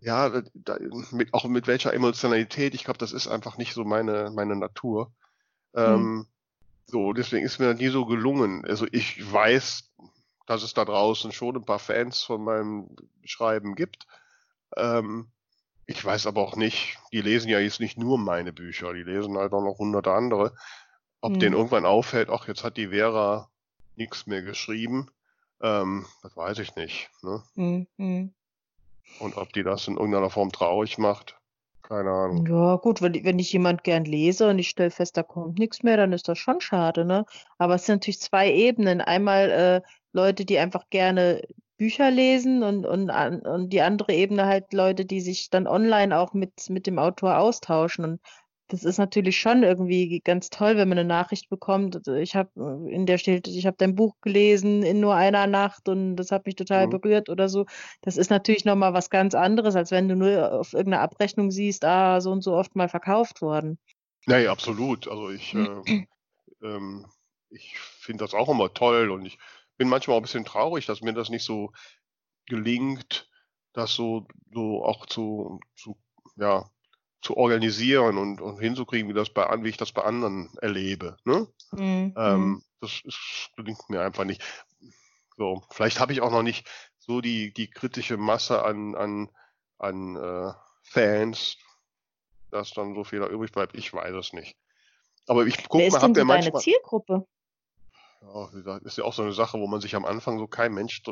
ja, da, mit, auch mit welcher Emotionalität. Ich glaube, das ist einfach nicht so meine meine Natur. Mhm. Ähm, so, deswegen ist mir das nie so gelungen. Also ich weiß, dass es da draußen schon ein paar Fans von meinem Schreiben gibt. Ähm, ich weiß aber auch nicht, die lesen ja jetzt nicht nur meine Bücher, die lesen halt auch noch hunderte andere. Ob mhm. denen irgendwann auffällt, ach, jetzt hat die Vera nichts mehr geschrieben, ähm, das weiß ich nicht. Ne? Mhm. Und ob die das in irgendeiner Form traurig macht, keine Ahnung. Ja, gut, wenn, wenn ich jemand gern lese und ich stelle fest, da kommt nichts mehr, dann ist das schon schade, ne? Aber es sind natürlich zwei Ebenen. Einmal äh, Leute, die einfach gerne Bücher lesen und, und, und die andere Ebene halt Leute, die sich dann online auch mit, mit dem Autor austauschen. Und das ist natürlich schon irgendwie ganz toll, wenn man eine Nachricht bekommt. Also ich habe in der steht, ich habe dein Buch gelesen in nur einer Nacht und das hat mich total mhm. berührt oder so. Das ist natürlich nochmal was ganz anderes, als wenn du nur auf irgendeiner Abrechnung siehst, ah, so und so oft mal verkauft worden. Nee, absolut. Also ich, äh, ähm, ich finde das auch immer toll und ich bin manchmal auch ein bisschen traurig, dass mir das nicht so gelingt, das so, so auch zu, zu, ja, zu organisieren und, und hinzukriegen, wie, das bei, wie ich das bei anderen erlebe. Ne? Mhm. Ähm, mhm. das, gelingt mir einfach nicht. So, vielleicht habe ich auch noch nicht so die, die kritische Masse an, an, an äh, Fans, dass dann so viel da übrig bleibt. Ich weiß es nicht. Aber ich gucke mal, habt ihr manchmal. Deine Zielgruppe? Ja, ist ja auch so eine Sache, wo man sich am Anfang so kein Mensch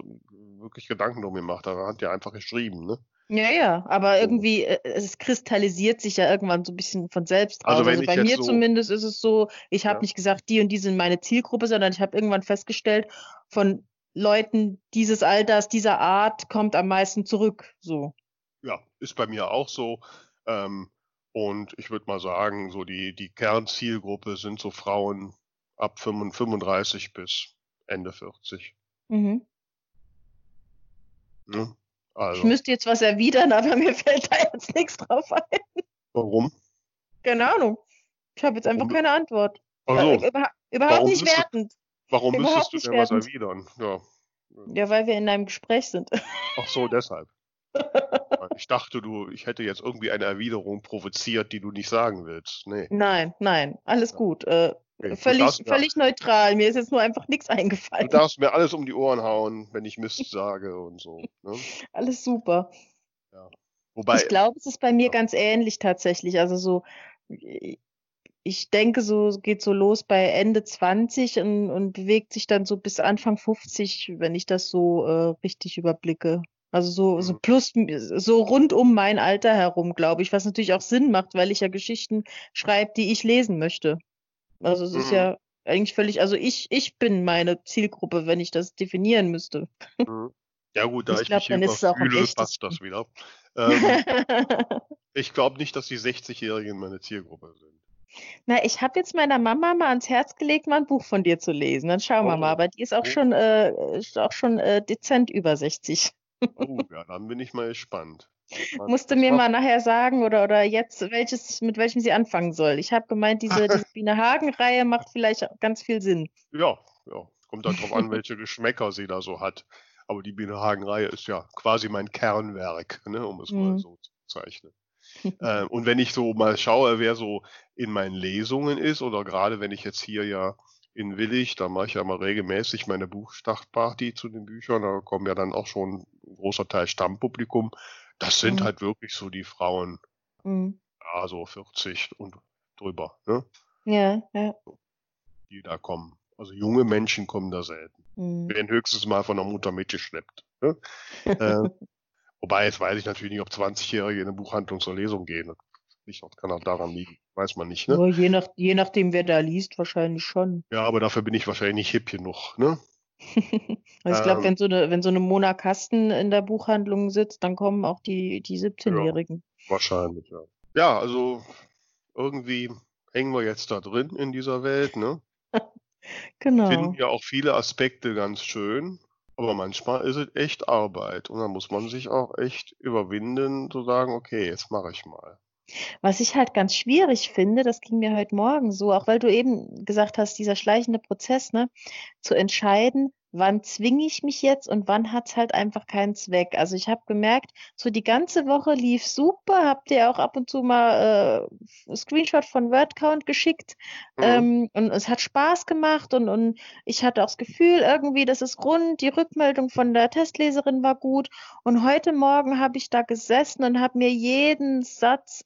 wirklich Gedanken drum gemacht hat. Da hat ja einfach geschrieben, ne? Ja, ja, aber irgendwie, äh, es kristallisiert sich ja irgendwann so ein bisschen von selbst raus. Also, also bei mir so, zumindest ist es so, ich habe ja. nicht gesagt, die und die sind meine Zielgruppe, sondern ich habe irgendwann festgestellt, von Leuten dieses Alters, dieser Art kommt am meisten zurück. So. Ja, ist bei mir auch so. Ähm, und ich würde mal sagen, so die, die Kernzielgruppe sind so Frauen ab 35 bis Ende 40. Mhm. Ne? Also. Ich müsste jetzt was erwidern, aber mir fällt da jetzt nichts drauf ein. Warum? Keine Ahnung. Ich habe jetzt einfach warum? keine Antwort. Also, Über, überhaupt warum nicht wertend. Du, warum überhaupt müsstest du denn was erwidern? Ja. ja, weil wir in einem Gespräch sind. Ach so, deshalb. Ich dachte, du, ich hätte jetzt irgendwie eine Erwiderung provoziert, die du nicht sagen willst. Nee. Nein, nein, alles Ja. gut. Äh, Du völlig, mir- völlig neutral. Mir ist jetzt nur einfach nichts Du eingefallen. darfst mir alles um die Ohren hauen, wenn ich Mist sage und so. Ne? Alles super. Wobei, Ich glaube, es ist bei mir Ja. ganz ähnlich tatsächlich. Also so, ich denke, so es geht so los bei Ende 20 und, und bewegt sich dann so bis Anfang 50, wenn ich das so äh, richtig überblicke. Also so, so Mhm. plus, so rund um mein Alter herum, glaube ich, was natürlich auch Sinn macht, weil ich ja Geschichten schreibe, die ich lesen möchte. Also es ist Mhm. ja eigentlich völlig, also ich, ich bin meine Zielgruppe, wenn ich das definieren müsste. Mhm. ja gut, da Ich ich, glaub, mich dann hier ist es auch am überfühle, passt das wieder. Ähm, ich glaube nicht, dass die 60-Jährigen meine Zielgruppe sind. Na, ich habe jetzt meiner Mama mal ans Herz gelegt, mal ein Buch von dir zu lesen. Dann schauen wir Oh. mal. Aber die ist auch Oh. schon, äh, ist auch schon äh, dezent über 60. Oh, ja, dann bin ich mal gespannt. Musste was mir mal nachher sagen oder, oder jetzt, welches, mit welchem sie anfangen soll. Ich habe gemeint, diese, diese Biene Hagen-Reihe macht vielleicht auch ganz viel Sinn. Ja, ja. Kommt dann drauf an, welche Geschmäcker sie da so hat. Aber die Biene Hagen-Reihe ist ja quasi mein Kernwerk, ne, um es mal Mhm. so zu bezeichnen. Ähm, und wenn ich so mal schaue, wer so in meinen Lesungen ist, oder gerade wenn ich jetzt hier ja in Willig, da mache ich ja mal regelmäßig meine Buchstartparty zu den Büchern, da kommen ja dann auch schon ein großer Teil Stammpublikum. Das sind Mhm. halt wirklich so die Frauen, Mhm. ja, so 40 und drüber, ne, Ja, ja. die da kommen. Also junge Menschen kommen da selten. Mhm. werden höchstens mal von der Mutter mitgeschleppt. Ne? äh, wobei, jetzt weiß ich natürlich nicht, ob 20-Jährige in eine Buchhandlung zur Lesung gehen. Das nicht, das kann auch daran liegen. Weiß man nicht. Ne? Je, nach, je nachdem, wer da liest, wahrscheinlich schon. Ja, aber dafür bin ich wahrscheinlich nicht hip genug. Ne? Also ich glaube, Ähm. wenn so eine, wenn so eine Mona Kasten in der Buchhandlung sitzt, dann kommen auch die, die 17-Jährigen. Wahrscheinlich, ja. Ja, also irgendwie hängen wir jetzt da drin in dieser Welt. Ne? Genau. Finden ja auch viele Aspekte ganz schön. Aber manchmal ist es echt Arbeit. Und dann muss man sich auch echt überwinden, zu sagen, okay, jetzt mache ich mal. Was ich halt ganz schwierig finde, das ging mir heute Morgen so, auch weil du eben gesagt hast, dieser schleichende Prozess, ne, zu entscheiden, wann zwinge ich mich jetzt und wann hat's halt einfach keinen Zweck. Also ich habe gemerkt, so die ganze Woche lief super, habt ihr auch ab und zu mal äh, Screenshot von Wordcount geschickt Mhm. ähm, und es hat Spaß gemacht und, und ich hatte auch das Gefühl, irgendwie, das ist rund, die Rückmeldung von der Testleserin war gut und heute Morgen habe ich da gesessen und habe mir jeden Satz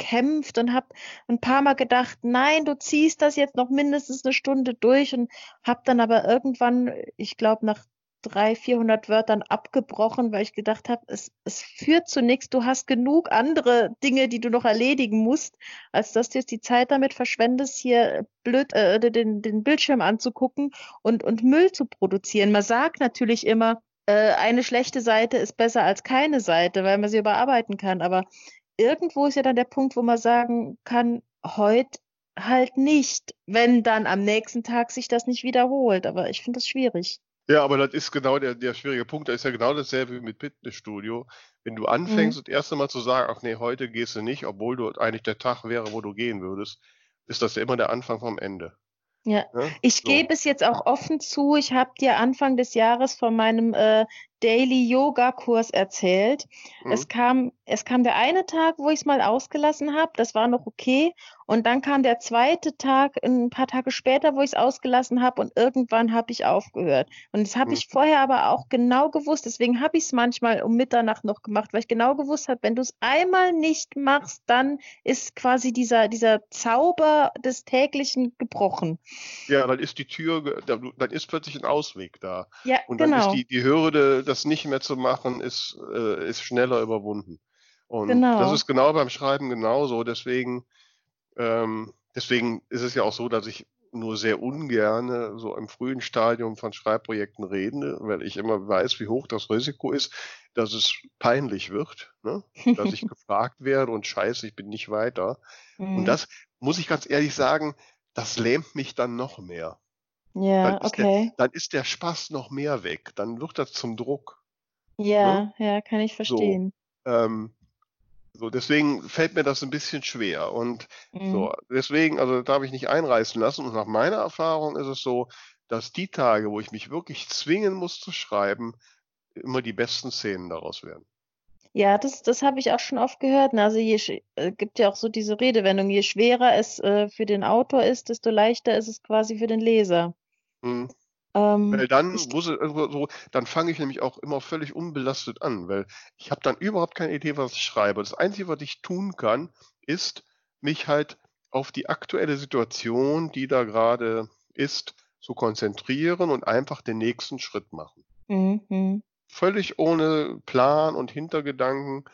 abgekämpft und habe ein paar Mal gedacht, nein, du ziehst das jetzt noch mindestens eine Stunde durch und habe dann aber irgendwann, ich glaube, nach drei, 400 Wörtern abgebrochen, weil ich gedacht habe, es, es führt zu nichts. Du hast genug andere Dinge, die du noch erledigen musst, als dass du jetzt die Zeit damit verschwendest, hier blöd äh, den, den Bildschirm anzugucken und, und Müll zu produzieren. Man sagt natürlich immer, äh, eine schlechte Seite ist besser als keine Seite, weil man sie überarbeiten kann. Aber irgendwo ist ja dann der Punkt, wo man sagen kann, heute halt nicht, wenn dann am nächsten Tag sich das nicht wiederholt. Aber ich finde das schwierig. Ja, aber das ist genau der, der schwierige Punkt. Da ist ja genau dasselbe wie mit Fitnessstudio. Wenn du anfängst, Mhm. das erste Mal zu sagen, ach nee, heute gehst du nicht, obwohl du eigentlich der Tag wäre, wo du gehen würdest, ist das ja immer der Anfang vom Ende. Ja. Ne? Ich So. gebe es jetzt auch offen zu, ich habe dir Anfang des Jahres von meinem äh, Daily Yoga Kurs erzählt. Mhm. Es kam, es kam der eine Tag, wo ich es mal ausgelassen habe, das war noch okay. Und dann kam der zweite Tag, ein paar Tage später, wo ich es ausgelassen habe und irgendwann habe ich aufgehört. Und das habe Mhm. ich vorher aber auch genau gewusst. Deswegen habe ich es manchmal um Mitternacht noch gemacht, weil ich genau gewusst habe, wenn du es einmal nicht machst, dann ist quasi dieser, dieser Zauber des täglichen gebrochen. Ja, dann ist die Tür, dann ist plötzlich ein Ausweg da. Ja, Und dann genau. ist die, die Hürde, das nicht mehr zu machen, ist, äh, ist schneller überwunden. Und Genau. das ist genau beim Schreiben genauso. Deswegen, ähm, deswegen ist es ja auch so, dass ich nur sehr ungerne so im frühen Stadium von Schreibprojekten rede, weil ich immer weiß, wie hoch das Risiko ist, dass es peinlich wird, ne? dass ich gefragt werde und scheiße, ich bin nicht weiter. Mhm. Und das muss ich ganz ehrlich sagen, das lähmt mich dann noch mehr Ja, dann ist der- okay. dann ist der Spaß noch mehr weg. Dann wird das zum Druck. Ja, ja, kann ich verstehen. Ähm, so, deswegen fällt mir das ein bisschen schwer. Und Mhm. so, deswegen, also da habe ich nicht einreißen lassen. Und nach meiner Erfahrung ist es so, dass die Tage, wo ich mich wirklich zwingen muss zu schreiben, immer die besten Szenen daraus werden. Ja, das, das habe ich auch schon oft gehört. Ne? Also je äh, gibt ja auch so diese Redewendung, je schwerer es äh, für den Autor ist, desto leichter ist es quasi für den Leser. Hm. Ähm, weil dann muss es, also so, dann fange ich nämlich auch immer völlig unbelastet an, weil ich habe dann überhaupt keine Idee, was ich schreibe. Das Einzige, was ich tun kann, ist, mich halt auf die aktuelle Situation, die da gerade ist, zu konzentrieren und einfach den nächsten Schritt machen. Mhm. Völlig ohne Plan und Hintergedanken.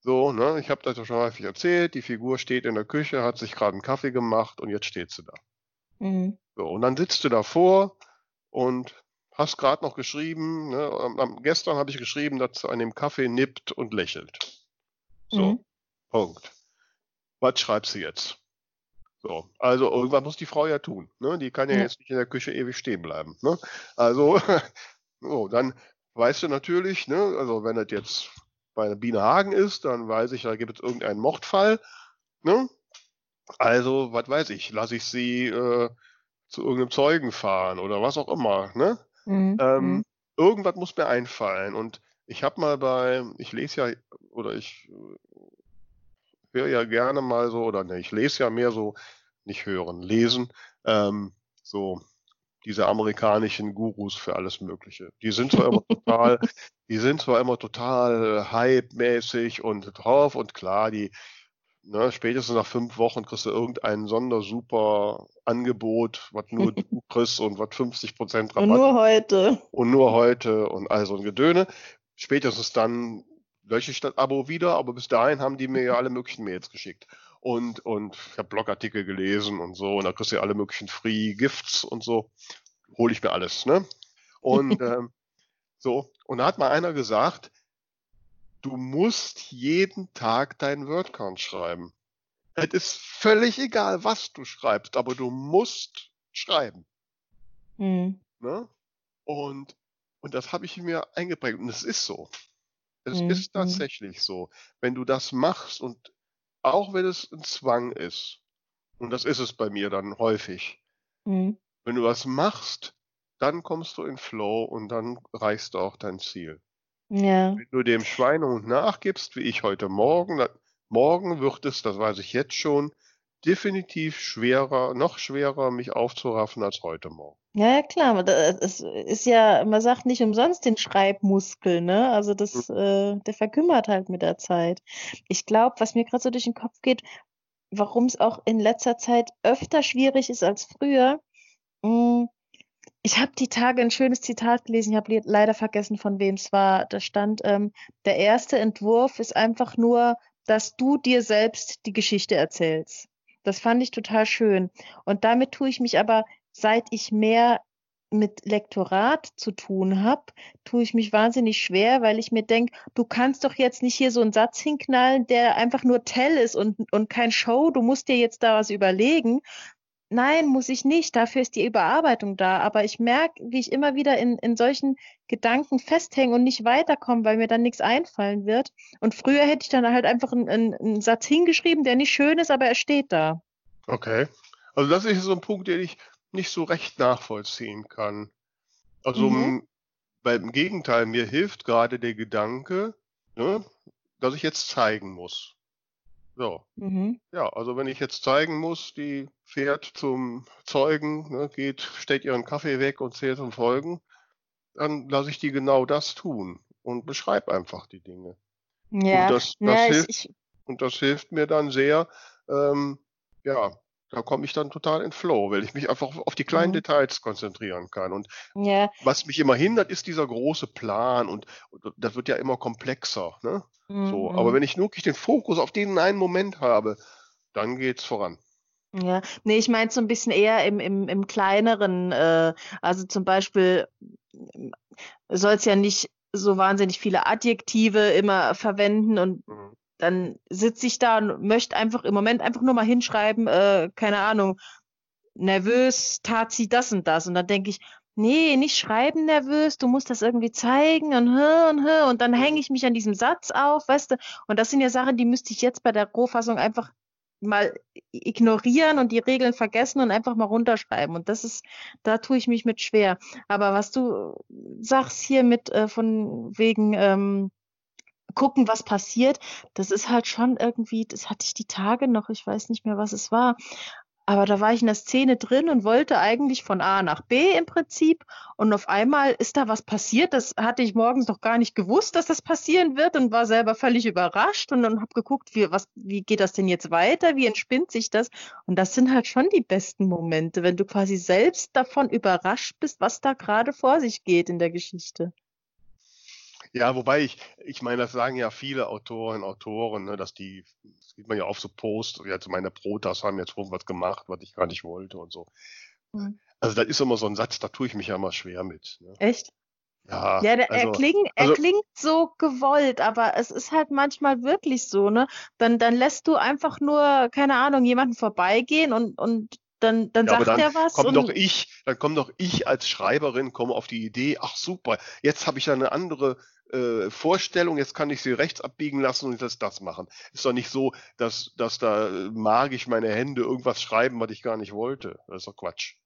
So, ne, ich habe das ja schon häufig erzählt, die Figur steht in der Küche, hat sich gerade einen Kaffee gemacht und jetzt steht sie da. Mhm. So, und dann sitzt du davor und hast gerade noch geschrieben, ne, am, gestern habe ich geschrieben, dass sie an dem Kaffee nippt und lächelt. So, mhm. Punkt. Was schreibst du jetzt? So, also irgendwas muss die Frau ja tun. Ne? Die kann ja, ja, jetzt nicht in der Küche ewig stehen bleiben. Ne? Also, so, dann weißt du natürlich, ne, also wenn das jetzt bei einer Biene Hagen ist, dann weiß ich, da gibt es irgendeinen Mordfall. Ne? Also, was weiß ich, lasse ich sie äh, zu irgendeinem Zeugen fahren oder was auch immer. Ne? Mhm. Ähm, mhm. irgendwas muss mir einfallen. Und ich habe mal bei, ich lese ja, oder ich höre ja gerne mal so, oder ne, ich lese ja mehr so, nicht hören, lesen, ähm, so diese amerikanischen Gurus für alles Mögliche. Die sind zwar immer total, die sind zwar immer total hype-mäßig und drauf und klar, die Ne, spätestens nach fünf Wochen kriegst du irgendein sondersuper Angebot, was nur du kriegst und was 50 Prozent Rabatt. Und nur heute. Und nur heute und all so ein Gedöne. Spätestens dann lösche ich das Abo wieder, aber bis dahin haben die mir ja alle möglichen Mails geschickt. Und, und ich habe Blogartikel gelesen und so, und da kriegst du ja alle möglichen Free Gifts und so. Hole ich mir alles, ne? Und ähm, so, und da hat mal einer gesagt, Du musst jeden Tag dein Wordcount schreiben. Es ist völlig egal, was du schreibst, aber du musst schreiben. Mhm. Ne? Und, und das habe ich mir eingeprägt. Und es ist so. Es mhm. ist tatsächlich so. Wenn du das machst und auch wenn es ein Zwang ist, und das ist es bei mir dann häufig, mhm. wenn du was machst, dann kommst du in Flow und dann reichst du auch dein Ziel. Ja. Wenn du dem Schweinehund nachgibst, wie ich heute Morgen, dann, morgen wird es, das weiß ich jetzt schon, definitiv schwerer, noch schwerer, mich aufzuraffen als heute Morgen. Ja, ja, klar. Es ist ja, man sagt nicht umsonst den Schreibmuskel, ne? Also das, mhm. äh, der verkümmert halt mit der Zeit. Ich glaube, was mir gerade so durch den Kopf geht, warum es auch in letzter Zeit öfter schwierig ist als früher, mh, hm, ich habe die Tage ein schönes Zitat gelesen, ich habe leider vergessen, von wem es war. Da stand, ähm, der erste Entwurf ist einfach nur, dass du dir selbst die Geschichte erzählst. Das fand ich total schön. Und damit tue ich mich aber, seit ich mehr mit Lektorat zu tun habe, tue ich mich wahnsinnig schwer, weil ich mir denke, du kannst doch jetzt nicht hier so einen Satz hinknallen, der einfach nur Tell ist und, und kein Show, du musst dir jetzt da was überlegen, Nein, muss ich nicht. Dafür ist die Überarbeitung da. Aber ich merke, wie ich immer wieder in, in solchen Gedanken festhänge und nicht weiterkomme, weil mir dann nichts einfallen wird. Und früher hätte ich dann halt einfach einen, einen, einen Satz hingeschrieben, der nicht schön ist, aber er steht da. Okay. Also das ist so ein Punkt, den ich nicht so recht nachvollziehen kann. Also mhm. beim Gegenteil, mir hilft gerade der Gedanke, ne, dass ich jetzt zeigen muss. So. Mhm. Ja, also wenn ich jetzt zeigen muss, die fährt zum Zeugen, ne, geht, stellt ihren Kaffee weg und zählt zum Folgen, dann lasse ich die genau das tun und beschreibe einfach die Dinge. Ja, und das, das ja, hilft, ich, und das hilft mir dann sehr, ähm, ja, da komme ich dann total in Flow, weil ich mich einfach auf die kleinen mhm. Details konzentrieren kann. Und ja. was mich immer hindert, ist dieser große Plan und, und das wird ja immer komplexer. Ne? Mhm. So, aber wenn ich wirklich den Fokus auf den einen Moment habe, dann geht's voran. Ja, nee, ich meine so ein bisschen eher im, im, im kleineren, äh, also zum Beispiel soll es ja nicht so wahnsinnig viele Adjektive immer verwenden und mhm dann sitze ich da und möchte einfach im Moment einfach nur mal hinschreiben, äh, keine Ahnung, nervös tat sie das und das. Und dann denke ich, nee, nicht schreiben nervös, du musst das irgendwie zeigen und und und dann hänge ich mich an diesem Satz auf, weißt du. Und das sind ja Sachen, die müsste ich jetzt bei der Rohfassung einfach mal ignorieren und die Regeln vergessen und einfach mal runterschreiben. Und das ist, da tue ich mich mit schwer. Aber was du sagst hier mit äh, von wegen ähm, gucken, was passiert. Das ist halt schon irgendwie, das hatte ich die Tage noch, ich weiß nicht mehr, was es war. Aber da war ich in der Szene drin und wollte eigentlich von A nach B im Prinzip. Und auf einmal ist da was passiert. Das hatte ich morgens noch gar nicht gewusst, dass das passieren wird und war selber völlig überrascht und dann habe geguckt, wie, was, wie geht das denn jetzt weiter? Wie entspinnt sich das? Und das sind halt schon die besten Momente, wenn du quasi selbst davon überrascht bist, was da gerade vor sich geht in der Geschichte. Ja, wobei ich, ich meine, das sagen ja viele Autorinnen, Autoren, ne, dass die, das sieht man ja auf so Posts, jetzt meine Protas haben jetzt irgendwas gemacht, was ich gar nicht wollte und so. Mhm. Also das ist immer so ein Satz, da tue ich mich ja immer schwer mit. Ne? Echt? Ja, ja der, also, er, klingt, er also, klingt so gewollt, aber es ist halt manchmal wirklich so, ne? Dann, dann lässt du einfach nur, keine Ahnung, jemanden vorbeigehen und, und dann, dann ja, sagt dann er was. Komm doch ich, dann komm doch ich als Schreiberin, komme auf die Idee, ach super, jetzt habe ich ja eine andere äh, Vorstellung, jetzt kann ich sie rechts abbiegen lassen und das, das machen. Ist doch nicht so, dass, dass da magisch meine Hände irgendwas schreiben, was ich gar nicht wollte. Das ist doch Quatsch.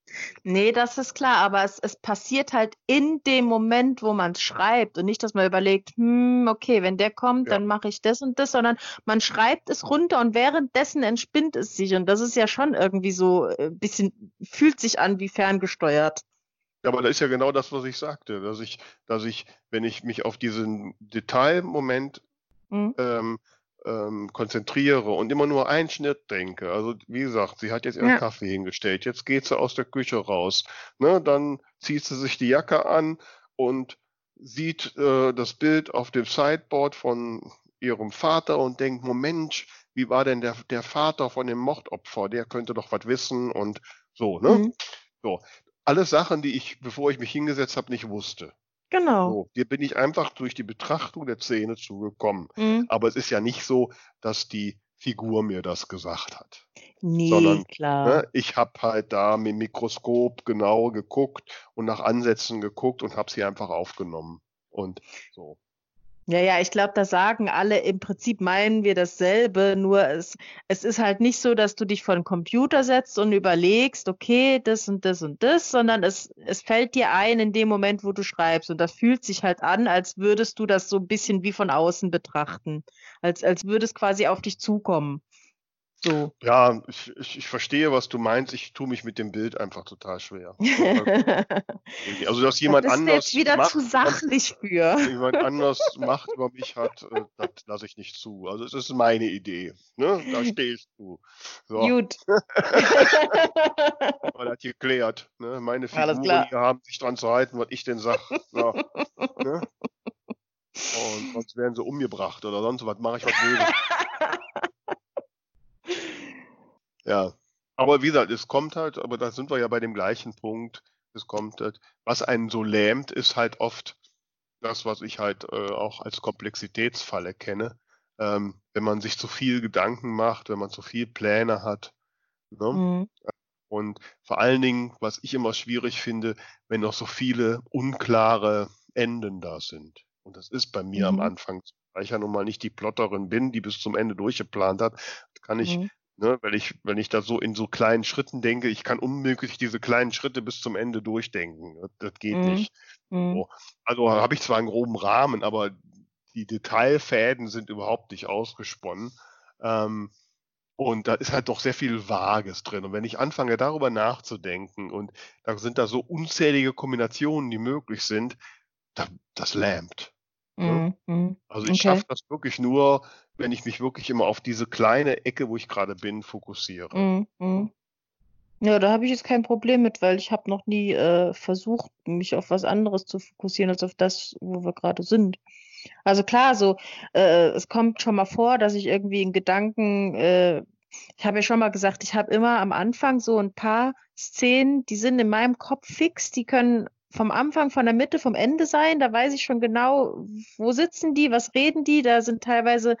Nee, das ist klar, aber es, es passiert halt in dem Moment, wo man es schreibt und nicht, dass man überlegt, hm, okay, wenn der kommt, ja. dann mache ich das und das, sondern man schreibt es runter und währenddessen entspinnt es sich und das ist ja schon irgendwie so ein äh, bisschen, fühlt sich an wie ferngesteuert. Ja, aber da ist ja genau das, was ich sagte, dass ich, dass ich, wenn ich mich auf diesen Detailmoment mhm. ähm, ähm, konzentriere und immer nur einen Schnitt denke. Also wie gesagt, sie hat jetzt ihren ja. Kaffee hingestellt, jetzt geht sie aus der Küche raus. Ne, dann zieht sie sich die Jacke an und sieht äh, das Bild auf dem Sideboard von ihrem Vater und denkt, Moment, wie war denn der, der Vater von dem Mordopfer? Der könnte doch was wissen und so, ne? Mhm. So, alles Sachen, die ich, bevor ich mich hingesetzt habe, nicht wusste. Genau. So, hier bin ich einfach durch die Betrachtung der Szene zugekommen. Mhm. Aber es ist ja nicht so, dass die Figur mir das gesagt hat. Nee, Sondern, klar. Ne, ich habe halt da mit dem Mikroskop genau geguckt und nach Ansätzen geguckt und habe sie einfach aufgenommen. Und so. Ja, ja, ich glaube, da sagen alle, im Prinzip meinen wir dasselbe, nur es, es ist halt nicht so, dass du dich vor den Computer setzt und überlegst, okay, das und das und das, sondern es, es fällt dir ein in dem Moment, wo du schreibst. Und das fühlt sich halt an, als würdest du das so ein bisschen wie von außen betrachten. Als, als würde es quasi auf dich zukommen. So. Ja, ich, ich, ich, verstehe, was du meinst. Ich tue mich mit dem Bild einfach total schwer. also, dass jemand das anders. Jetzt wieder macht, zu sachlich für. Jemand anders Macht über mich hat, äh, das lasse ich nicht zu. Also, es ist meine Idee. Ne? Da stehst du. So. Gut. Man hat geklärt. Ne? Meine Figuren haben sich dran zu halten, was ich denn sage. So. Ne? Und sonst werden sie umgebracht oder sonst was. Mache ich was Böses. Ja, aber wie gesagt, es kommt halt, aber da sind wir ja bei dem gleichen Punkt. Es kommt halt, was einen so lähmt, ist halt oft das, was ich halt äh, auch als Komplexitätsfalle kenne. Ähm, wenn man sich zu viel Gedanken macht, wenn man zu viel Pläne hat. Ne? Mhm. Und vor allen Dingen, was ich immer schwierig finde, wenn noch so viele unklare Enden da sind. Und das ist bei mir mhm. am Anfang, weil ich ja nun mal nicht die Plotterin bin, die bis zum Ende durchgeplant hat, kann ich mhm. Ne, weil ich, wenn ich da so in so kleinen Schritten denke, ich kann unmöglich diese kleinen Schritte bis zum Ende durchdenken. Das, das geht mhm. nicht. Mhm. So. Also habe ich zwar einen groben Rahmen, aber die Detailfäden sind überhaupt nicht ausgesponnen. Ähm, und da ist halt doch sehr viel Vages drin. Und wenn ich anfange, darüber nachzudenken und da sind da so unzählige Kombinationen, die möglich sind, da, das lähmt. Ne? Mhm. mhm. Also ich okay. schaffe das wirklich nur, wenn ich mich wirklich immer auf diese kleine Ecke, wo ich gerade bin, fokussiere. Mhm. mhm. Ja, da habe ich jetzt kein Problem mit, weil ich habe noch nie äh, versucht, mich auf was anderes zu fokussieren als auf das, wo wir gerade sind. Also klar, so äh, es kommt schon mal vor, dass ich irgendwie in Gedanken, äh, ich habe ja schon mal gesagt, ich habe immer am Anfang so ein paar Szenen, die sind in meinem Kopf fix, die können vom Anfang, von der Mitte, vom Ende sein. Da weiß ich schon genau, wo sitzen die, was reden die. Da sind teilweise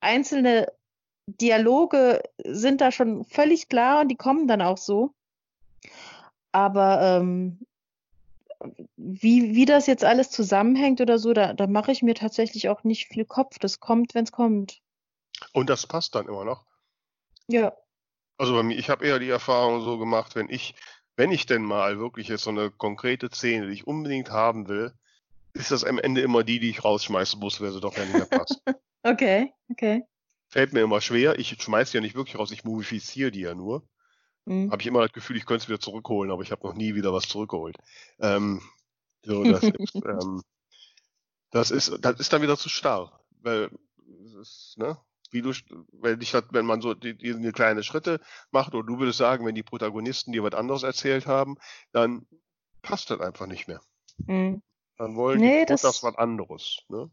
einzelne Dialoge sind da schon völlig klar und die kommen dann auch so. Aber ähm, wie, wie das jetzt alles zusammenhängt oder so, da, da mache ich mir tatsächlich auch nicht viel Kopf. Das kommt, wenn es kommt. Und das passt dann immer noch? Ja. Also bei mir, ich habe eher die Erfahrung so gemacht, wenn ich wenn ich denn mal wirklich jetzt so eine konkrete Szene, die ich unbedingt haben will, ist das am Ende immer die, die ich rausschmeißen muss, weil sie doch ja nicht mehr passt. okay, okay. Fällt mir immer schwer. Ich schmeiße die ja nicht wirklich raus, ich mumifiziere die ja nur. Mhm. Habe ich immer das Gefühl, ich könnte es wieder zurückholen, aber ich habe noch nie wieder was zurückgeholt. Ähm, so, das, ist, ähm, das, ist, das ist dann wieder zu starr. Weil, ist, ne? Wie du, wenn, ich, wenn man so die, die kleine Schritte macht, oder du würdest sagen, wenn die Protagonisten dir was anderes erzählt haben, dann passt das einfach nicht mehr. Mhm. Dann wollen nee, die das, das was anderes. Ne?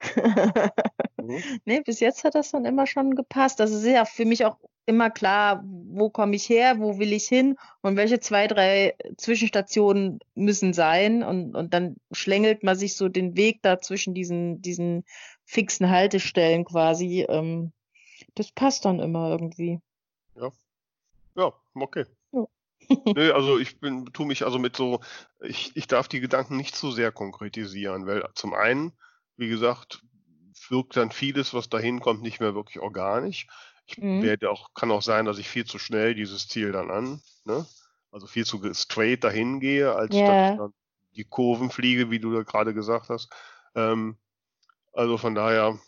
mhm. Nee, bis jetzt hat das dann immer schon gepasst. Das ist ja für mich auch immer klar, wo komme ich her, wo will ich hin und welche zwei, drei Zwischenstationen müssen sein. Und, und dann schlängelt man sich so den Weg da zwischen diesen, diesen fixen Haltestellen quasi. Ähm, das passt dann immer irgendwie. Ja. Ja, okay. Ja. Nö, also ich bin, tu mich also mit so, ich, ich darf die Gedanken nicht zu sehr konkretisieren, weil zum einen, wie gesagt, wirkt dann vieles, was dahin kommt, nicht mehr wirklich organisch. Ich mhm. werde auch, kann auch sein, dass ich viel zu schnell dieses Ziel dann an, ne? Also viel zu straight dahin gehe, als yeah. dass ich dann die Kurven fliege, wie du da gerade gesagt hast. Ähm, also von daher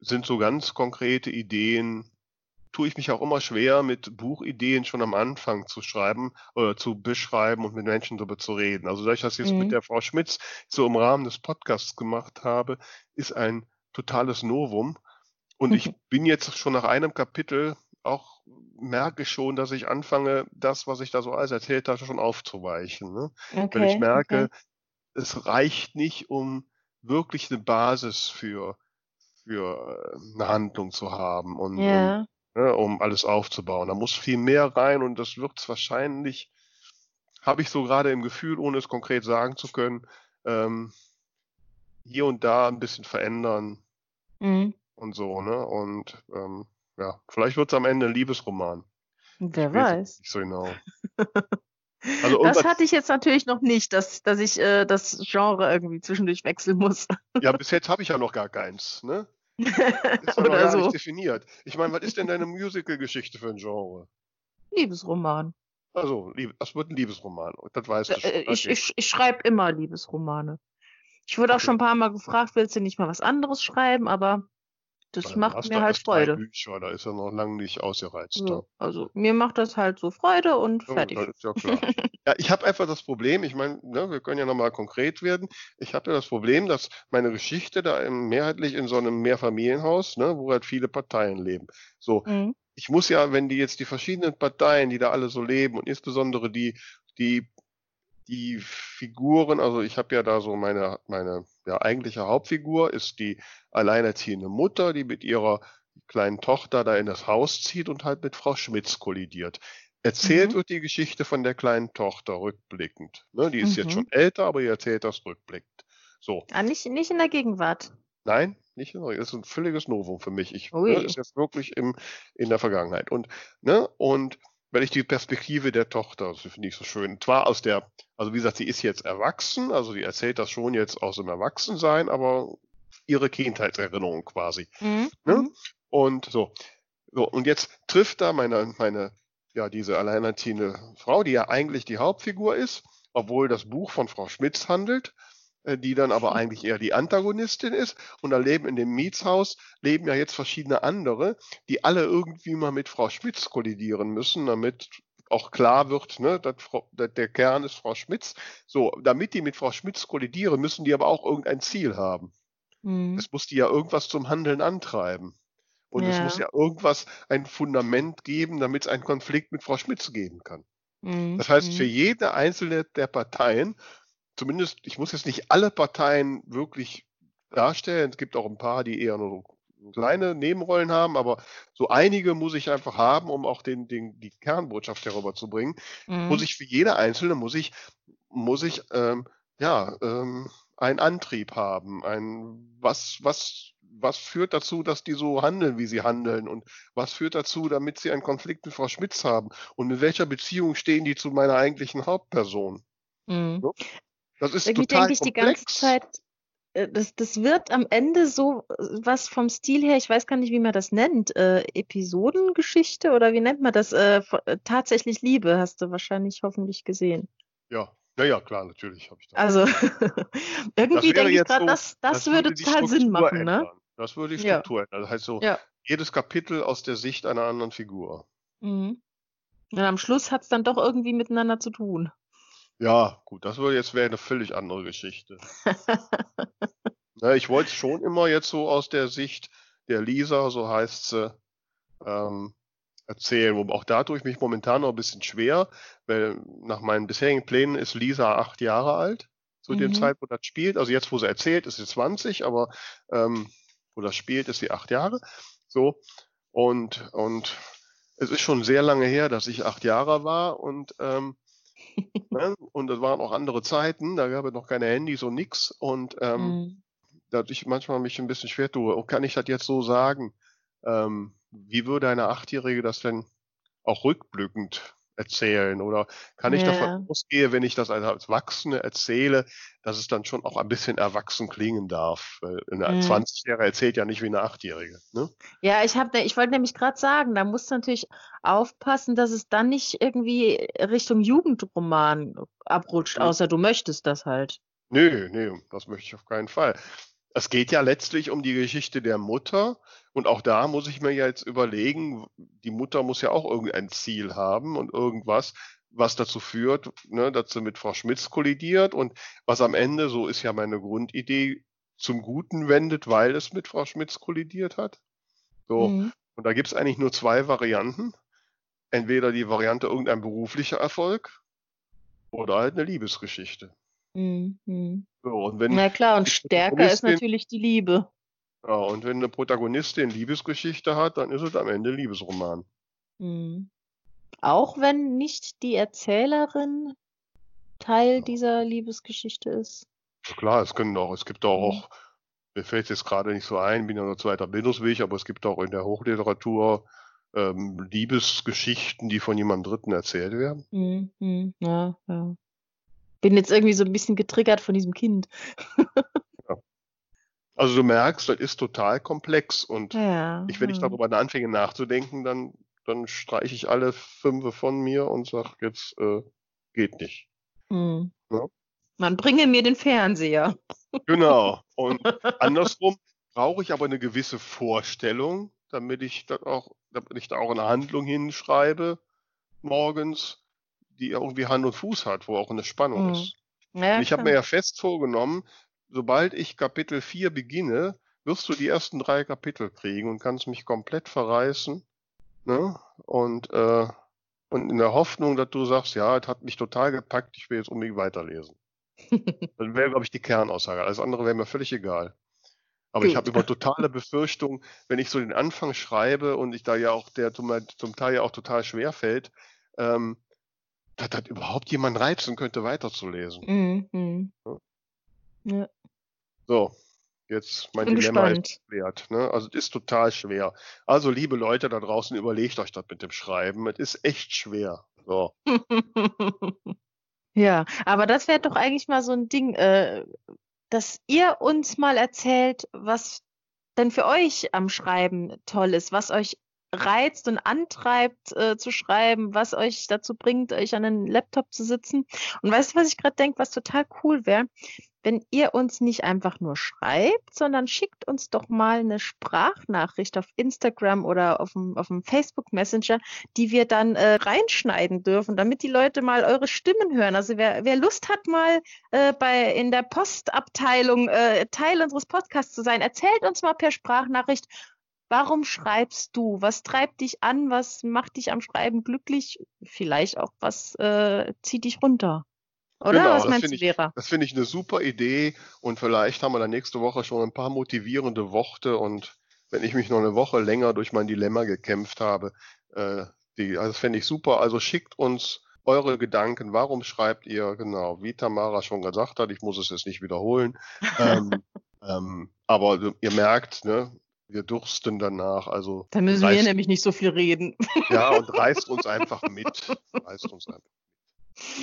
sind so ganz konkrete Ideen, tue ich mich auch immer schwer, mit Buchideen schon am Anfang zu schreiben oder zu beschreiben und mit Menschen darüber zu reden. Also, da ich das jetzt mhm. mit der Frau Schmitz so im Rahmen des Podcasts gemacht habe, ist ein totales Novum. Und ich bin jetzt schon nach einem Kapitel auch merke schon, dass ich anfange, das, was ich da so alles erzählt habe, schon aufzuweichen. Ne? Okay, Weil ich merke, okay. es reicht nicht, um wirklich eine Basis für, für äh, eine Handlung zu haben und, ja. und ne, um alles aufzubauen. Da muss viel mehr rein und das wird es wahrscheinlich, habe ich so gerade im Gefühl, ohne es konkret sagen zu können, ähm, hier und da ein bisschen verändern. Mhm und so, ne? Und ähm, ja, vielleicht wird es am Ende ein Liebesroman. Wer weiß. Nicht so genau. Also das hatte ich jetzt natürlich noch nicht, dass, dass ich äh, das Genre irgendwie zwischendurch wechseln muss. Ja, bis jetzt habe ich ja noch gar keins, ne? Ist ja noch gar so. nicht definiert. Ich meine, was ist denn deine Musical-Geschichte für ein Genre? Liebesroman. Also, das wird ein Liebesroman. Das weißt du schon. Äh, ich, ich, ich schreibe immer Liebesromane. Ich wurde auch schon ein paar Mal gefragt, willst du nicht mal was anderes schreiben, aber das macht mir halt Freude. Bücher, da ist er noch lange nicht ausgereizt. Ja, also mir macht das halt so Freude und ja, fertig. ja klar. ja, ich habe einfach das Problem, ich meine, ne, wir können ja nochmal konkret werden. Ich habe ja das Problem, dass meine Geschichte da mehrheitlich in so einem Mehrfamilienhaus, ne, wo halt viele Parteien leben. So, mhm. ich muss ja, wenn die jetzt die verschiedenen Parteien, die da alle so leben und insbesondere die, die die Figuren, also ich habe ja da so meine, meine ja, eigentliche Hauptfigur ist die alleinerziehende Mutter, die mit ihrer kleinen Tochter da in das Haus zieht und halt mit Frau Schmitz kollidiert. Erzählt mhm. wird die Geschichte von der kleinen Tochter rückblickend. Ne, die ist mhm. jetzt schon älter, aber ihr erzählt das rückblickend. So. Ah, nicht, nicht in der Gegenwart. Nein, nicht in der Das ist ein völliges Novum für mich. Ich ne, ist jetzt wirklich im, in der Vergangenheit. Und, ne, und wenn ich die Perspektive der Tochter, das finde ich so schön, zwar aus der, also wie gesagt, sie ist jetzt erwachsen, also sie erzählt das schon jetzt aus dem Erwachsensein, aber ihre Kindheitserinnerung quasi. Mhm. Ne? Mhm. Und so. so. Und jetzt trifft da meine, meine, ja, diese alleinerziehende Frau, die ja eigentlich die Hauptfigur ist, obwohl das Buch von Frau Schmitz handelt, die dann aber eigentlich eher die Antagonistin ist. Und da leben in dem Mietshaus, leben ja jetzt verschiedene andere, die alle irgendwie mal mit Frau Schmitz kollidieren müssen, damit auch klar wird, ne, dass, der Kern ist Frau Schmitz. So, damit die mit Frau Schmitz kollidieren, müssen die aber auch irgendein Ziel haben. Mhm. Es muss die ja irgendwas zum Handeln antreiben. Und ja. es muss ja irgendwas, ein Fundament geben, damit es einen Konflikt mit Frau Schmitz geben kann. Mhm. Das heißt, für mhm. jede einzelne der Parteien zumindest, ich muss jetzt nicht alle Parteien wirklich darstellen. Es gibt auch ein paar, die eher nur so kleine Nebenrollen haben, aber so einige muss ich einfach haben, um auch den, den, die Kernbotschaft darüber zu bringen. Mhm. Muss ich für jede einzelne, muss ich, muss ich, ähm, ja, ähm, einen Antrieb haben, ein, was, was, was führt dazu, dass die so handeln, wie sie handeln und was führt dazu, damit sie einen Konflikt mit Frau Schmitz haben und in welcher Beziehung stehen die zu meiner eigentlichen Hauptperson. Mhm. So? Das ist Irgendwie total denke ich komplex. die ganze Zeit, äh, das, das wird am Ende so äh, was vom Stil her, ich weiß gar nicht, wie man das nennt, äh, Episodengeschichte oder wie nennt man das? Äh, äh, tatsächlich Liebe hast du wahrscheinlich hoffentlich gesehen. Ja. Ja, ja, klar, natürlich habe ich das. Also irgendwie denke ich gerade, so, das, das, das würde total Sinn machen, ne? ändern. Das würde die Ja. Struktur ändern. Das heißt so, Ja. jedes Kapitel aus der Sicht einer anderen Figur. Mhm. Und am Schluss hat es dann doch irgendwie miteinander zu tun. Ja, gut, das würde jetzt wäre eine völlig andere Geschichte. Ne, ich wollte es schon immer jetzt so aus der Sicht der Lisa, so heißt sie, ähm, erzählen. Wobei auch da tue ich mich momentan noch ein bisschen schwer, weil nach meinen bisherigen Plänen ist Lisa acht Jahre alt, zu dem Mhm. Zeitpunkt, wo das spielt. Also jetzt, wo sie erzählt, ist sie 20, aber ähm, wo das spielt, ist sie acht Jahre. So. Und, und es ist schon sehr lange her, dass ich acht Jahre war und ähm, ne, und das waren auch andere Zeiten, da gab es noch keine Handys und nix. Und ähm, Mhm. dass ich manchmal mich ein bisschen schwer tue. Oh, kann ich das jetzt so sagen? Ähm, wie würde eine Achtjährige das denn auch rückblickend erzählen? Oder kann ich Ja. davon ausgehen, wenn ich das als Erwachsene erzähle, dass es dann schon auch ein bisschen erwachsen klingen darf? Weil eine Mhm. 20-Jährige erzählt ja nicht wie eine Achtjährige. Ne? Ja, ich ich wollte nämlich gerade sagen, da musst du natürlich aufpassen, dass es dann nicht irgendwie Richtung Jugendroman abrutscht, Mhm. außer du möchtest das halt. Nö, nee, das möchte ich auf keinen Fall. Es geht ja letztlich um die Geschichte der Mutter und auch da muss ich mir ja jetzt überlegen, die Mutter muss ja auch irgendein Ziel haben und irgendwas, was dazu führt, ne, dass sie mit Frau Schmitz kollidiert und was am Ende, so ist ja meine Grundidee, zum Guten wendet, weil es mit Frau Schmitz kollidiert hat. So, Mhm. und da gibt es eigentlich nur zwei Varianten. Entweder die Variante irgendein beruflicher Erfolg oder halt eine Liebesgeschichte. Mhm. Mhm. So, und wenn Na klar, und stärker ist natürlich die Liebe. Ja, und wenn eine Protagonistin Liebesgeschichte hat, dann ist es am Ende Liebesroman. Mhm. Auch wenn nicht die Erzählerin Teil dieser Liebesgeschichte ist. Ja, klar, es können auch, es gibt auch, Mhm. mir fällt jetzt gerade nicht so ein, bin ja nur zweiter Bildungsweg, aber es gibt auch in der Hochliteratur ähm, Liebesgeschichten, die von jemandem Dritten erzählt werden. Mhm. Mhm. Ja, ja. Bin jetzt irgendwie so ein bisschen getriggert von diesem Kind. Also du merkst, das ist total komplex und Ja. ich, wenn ich ja. darüber anfange nachzudenken, dann, dann streiche ich alle fünf von mir und sage, jetzt äh, geht nicht. Mhm. Ja. Man bringe mir den Fernseher. Genau. Und andersrum brauche ich aber eine gewisse Vorstellung, damit ich das auch, damit ich da auch eine Handlung hinschreibe morgens, die irgendwie Hand und Fuß hat, wo auch eine Spannung Mhm. ist. Ja, Und ich habe mir ja fest vorgenommen, sobald ich Kapitel 4 beginne, wirst du die ersten drei Kapitel kriegen und kannst mich komplett verreißen. Ne? Und, äh, und in der Hoffnung, dass du sagst, ja, es hat mich total gepackt, ich will jetzt unbedingt weiterlesen. Das wäre, glaube ich, die Kernaussage. Alles andere wäre mir völlig egal. Aber ich habe immer totale Befürchtung, wenn ich so den Anfang schreibe und ich da ja auch, der zum, zum Teil ja auch total schwer fällt, ähm, dass das überhaupt jemand reizen könnte, weiterzulesen. Mhm. Mhm. Ja, So, jetzt mein bin Dilemma ist gespannt. geklärt. Ne? Also es ist total schwer. Also liebe Leute da draußen, überlegt euch das mit dem Schreiben. Es ist echt schwer. So. Ja, aber das wäre doch eigentlich mal so ein Ding, äh, dass ihr uns mal erzählt, was denn für euch am Schreiben toll ist, was euch reizt und antreibt äh, zu schreiben, was euch dazu bringt, euch an den Laptop zu sitzen. Und weißt du, was ich gerade denke, was total cool wäre? Wenn ihr uns nicht einfach nur schreibt, sondern schickt uns doch mal eine Sprachnachricht auf Instagram oder auf dem, auf dem Facebook Messenger, die wir dann äh, reinschneiden dürfen, damit die Leute mal eure Stimmen hören. Also wer, wer Lust hat, mal äh, bei in der Postabteilung äh, Teil unseres Podcasts zu sein, erzählt uns mal per Sprachnachricht, warum schreibst du? Was treibt dich an? Was macht dich am Schreiben glücklich? Vielleicht auch, was äh, zieht dich runter? Oder? Genau, was meinst du, ich, Vera? das finde ich eine super Idee und vielleicht haben wir dann nächste Woche schon ein paar motivierende Worte und wenn ich mich noch eine Woche länger durch mein Dilemma gekämpft habe, äh, die, also das fände ich super. Also schickt uns eure Gedanken. Warum schreibt ihr? Genau, wie Tamara schon gesagt hat, ich muss es jetzt nicht wiederholen. ähm, ähm, aber ihr merkt, ne, wir dursten danach. Also Da müssen wir reißt, nämlich nicht so viel reden. ja, und reißt uns einfach mit. Reißt uns einfach.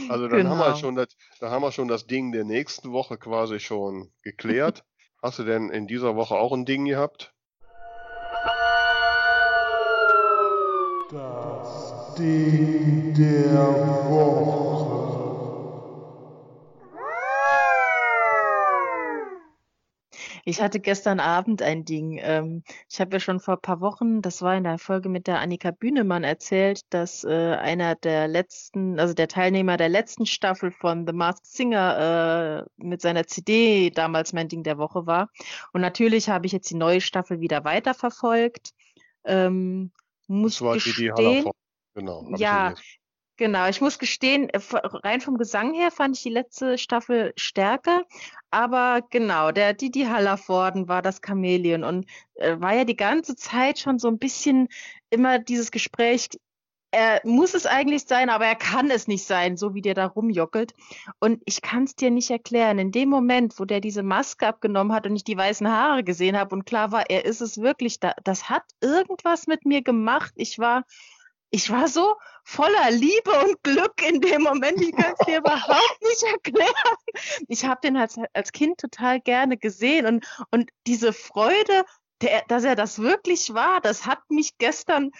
Also dann haben wir Genau. schon das, dann haben wir schon das Ding der nächsten Woche quasi schon geklärt. Hast du denn in dieser Woche auch ein Ding gehabt? Das Ding der Woche. Ich hatte gestern Abend ein Ding. Ähm, ich habe ja schon vor ein paar Wochen, das war in der Folge mit der Annika Bühnemann erzählt, dass äh, einer der letzten, also der Teilnehmer der letzten Staffel von The Masked Singer äh, mit seiner CD damals mein Ding der Woche war. Und natürlich habe ich jetzt die neue Staffel wieder weiterverfolgt. Ähm, muss das war gestehen, die, die Genau. Ja, Genau, ich muss gestehen, äh, rein vom Gesang her fand ich die letzte Staffel stärker, aber genau, der Didi Hallervorden war das Chamäleon und äh, war ja die ganze Zeit schon so ein bisschen immer dieses Gespräch, er muss es eigentlich sein, aber er kann es nicht sein, so wie der da rumjockelt. Und ich kann es dir nicht erklären. In dem Moment, wo der diese Maske abgenommen hat und ich die weißen Haare gesehen habe und klar war, er ist es wirklich, da, das hat irgendwas mit mir gemacht. Ich war ich war so voller Liebe und Glück in dem Moment. Ich kann es dir überhaupt nicht erklären. Ich habe den als, als Kind total gerne gesehen und, und diese Freude, der, dass er das wirklich war, das hat mich gestern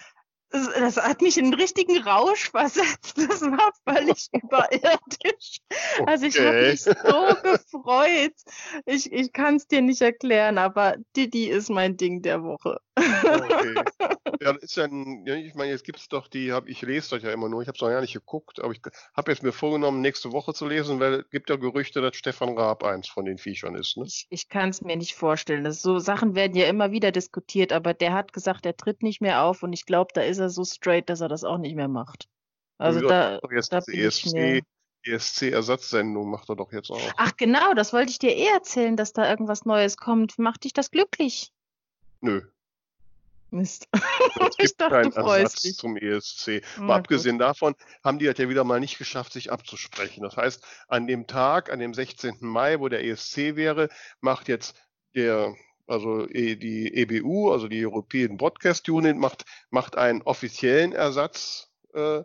das hat mich in einen richtigen Rausch versetzt. Das war völlig überirdisch. Okay. Also ich habe mich so gefreut. Ich, ich kann es dir nicht erklären, aber Didi ist mein Ding der Woche. Okay. Ja, ist dann, ja, ich meine, jetzt gibt es doch die, hab, ich lese das ja immer nur, ich habe es noch gar nicht geguckt, aber ich habe jetzt mir vorgenommen, nächste Woche zu lesen, weil es gibt ja Gerüchte, dass Stefan Raab eins von den Viechern ist. Ne? Ich, ich kann es mir nicht vorstellen. Das, so Sachen werden ja immer wieder diskutiert, aber der hat gesagt, er tritt nicht mehr auf und ich glaube, da ist er so straight, dass er das auch nicht mehr macht. Also da, jetzt da bin ESC, ich mir... ESC-Ersatzsendung macht er doch jetzt auch. Ach genau, das wollte ich dir eh erzählen, dass da irgendwas Neues kommt. Macht dich das glücklich? Nö. Mist. Es gibt keinen Ersatz dich. zum ESC. Aber abgesehen gut. davon haben die halt ja wieder mal nicht geschafft, sich abzusprechen. Das heißt, an dem Tag, an dem 16. Mai, wo der ESC wäre, macht jetzt der, also e, die EBU, also die European Broadcast Unit, macht, macht einen offiziellen Ersatz. Äh,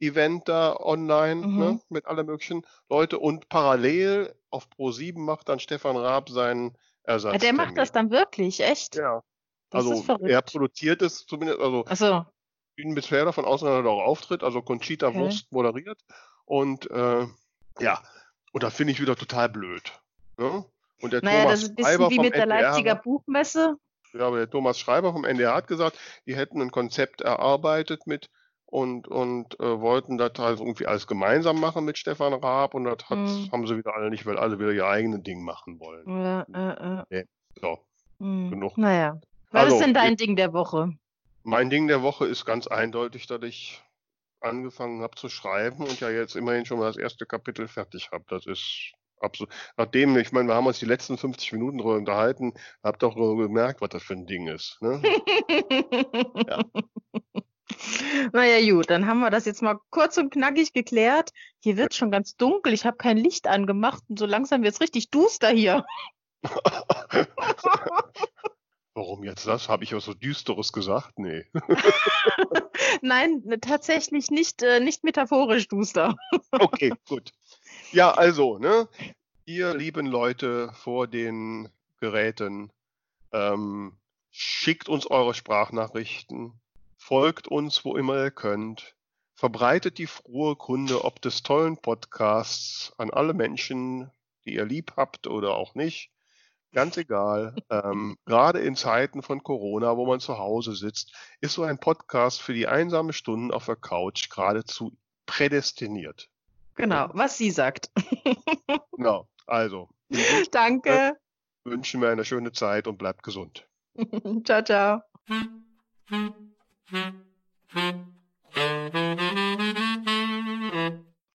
Event da online mhm. ne, mit alle möglichen Leute und parallel auf Pro7 macht dann Stefan Raab seinen Ersatz. Ja, der macht das dann wirklich, echt? Ja. Das also er produziert es zumindest, also Ach so. ich bin bisher davon aus, dass er auch auftritt, also Conchita okay. Wurst moderiert und äh, ja, und da finde ich wieder total blöd. Ne? Und der naja, Thomas das ist ein bisschen Schreiber wie mit der NDR, Leipziger Buchmesse. Ja, aber der Thomas Schreiber vom NDR hat gesagt, die hätten ein Konzept erarbeitet mit und, und äh, wollten das halt irgendwie alles gemeinsam machen mit Stefan Raab und das hm. haben sie wieder alle nicht, weil alle wieder ihr eigenes Ding machen wollen. Ja, äh, äh. Nee. So, hm. genug. Naja. Was also, ist denn dein Ding der Woche? Mein Ding der Woche ist ganz eindeutig, dass ich angefangen habe zu schreiben und ja jetzt immerhin schon mal das erste Kapitel fertig habe. Das ist absolut. Nachdem, ich meine, wir haben uns die letzten 50 Minuten darüber unterhalten, habt auch gemerkt, was das für ein Ding ist. Ne? ja. Naja, gut, dann haben wir das jetzt mal kurz und knackig geklärt. Hier wird schon ganz dunkel. Ich habe kein Licht angemacht und so langsam wird es richtig duster hier. Warum jetzt das? Habe ich was so Düsteres gesagt? Nee. Nein, ne, tatsächlich nicht, äh, nicht metaphorisch duster. okay, gut. Ja, also, ne, ihr lieben Leute vor den Geräten, ähm, schickt uns eure Sprachnachrichten, folgt uns, wo immer ihr könnt, verbreitet die frohe Kunde ob des tollen Podcasts an alle Menschen, die ihr lieb habt oder auch nicht. Ganz egal. ähm, gerade in Zeiten von Corona, wo man zu Hause sitzt, ist so ein Podcast für die einsame Stunden auf der Couch geradezu prädestiniert. Genau, was sie sagt. genau, also. Danke. Wünschen wir eine schöne Zeit und bleibt gesund. ciao, ciao.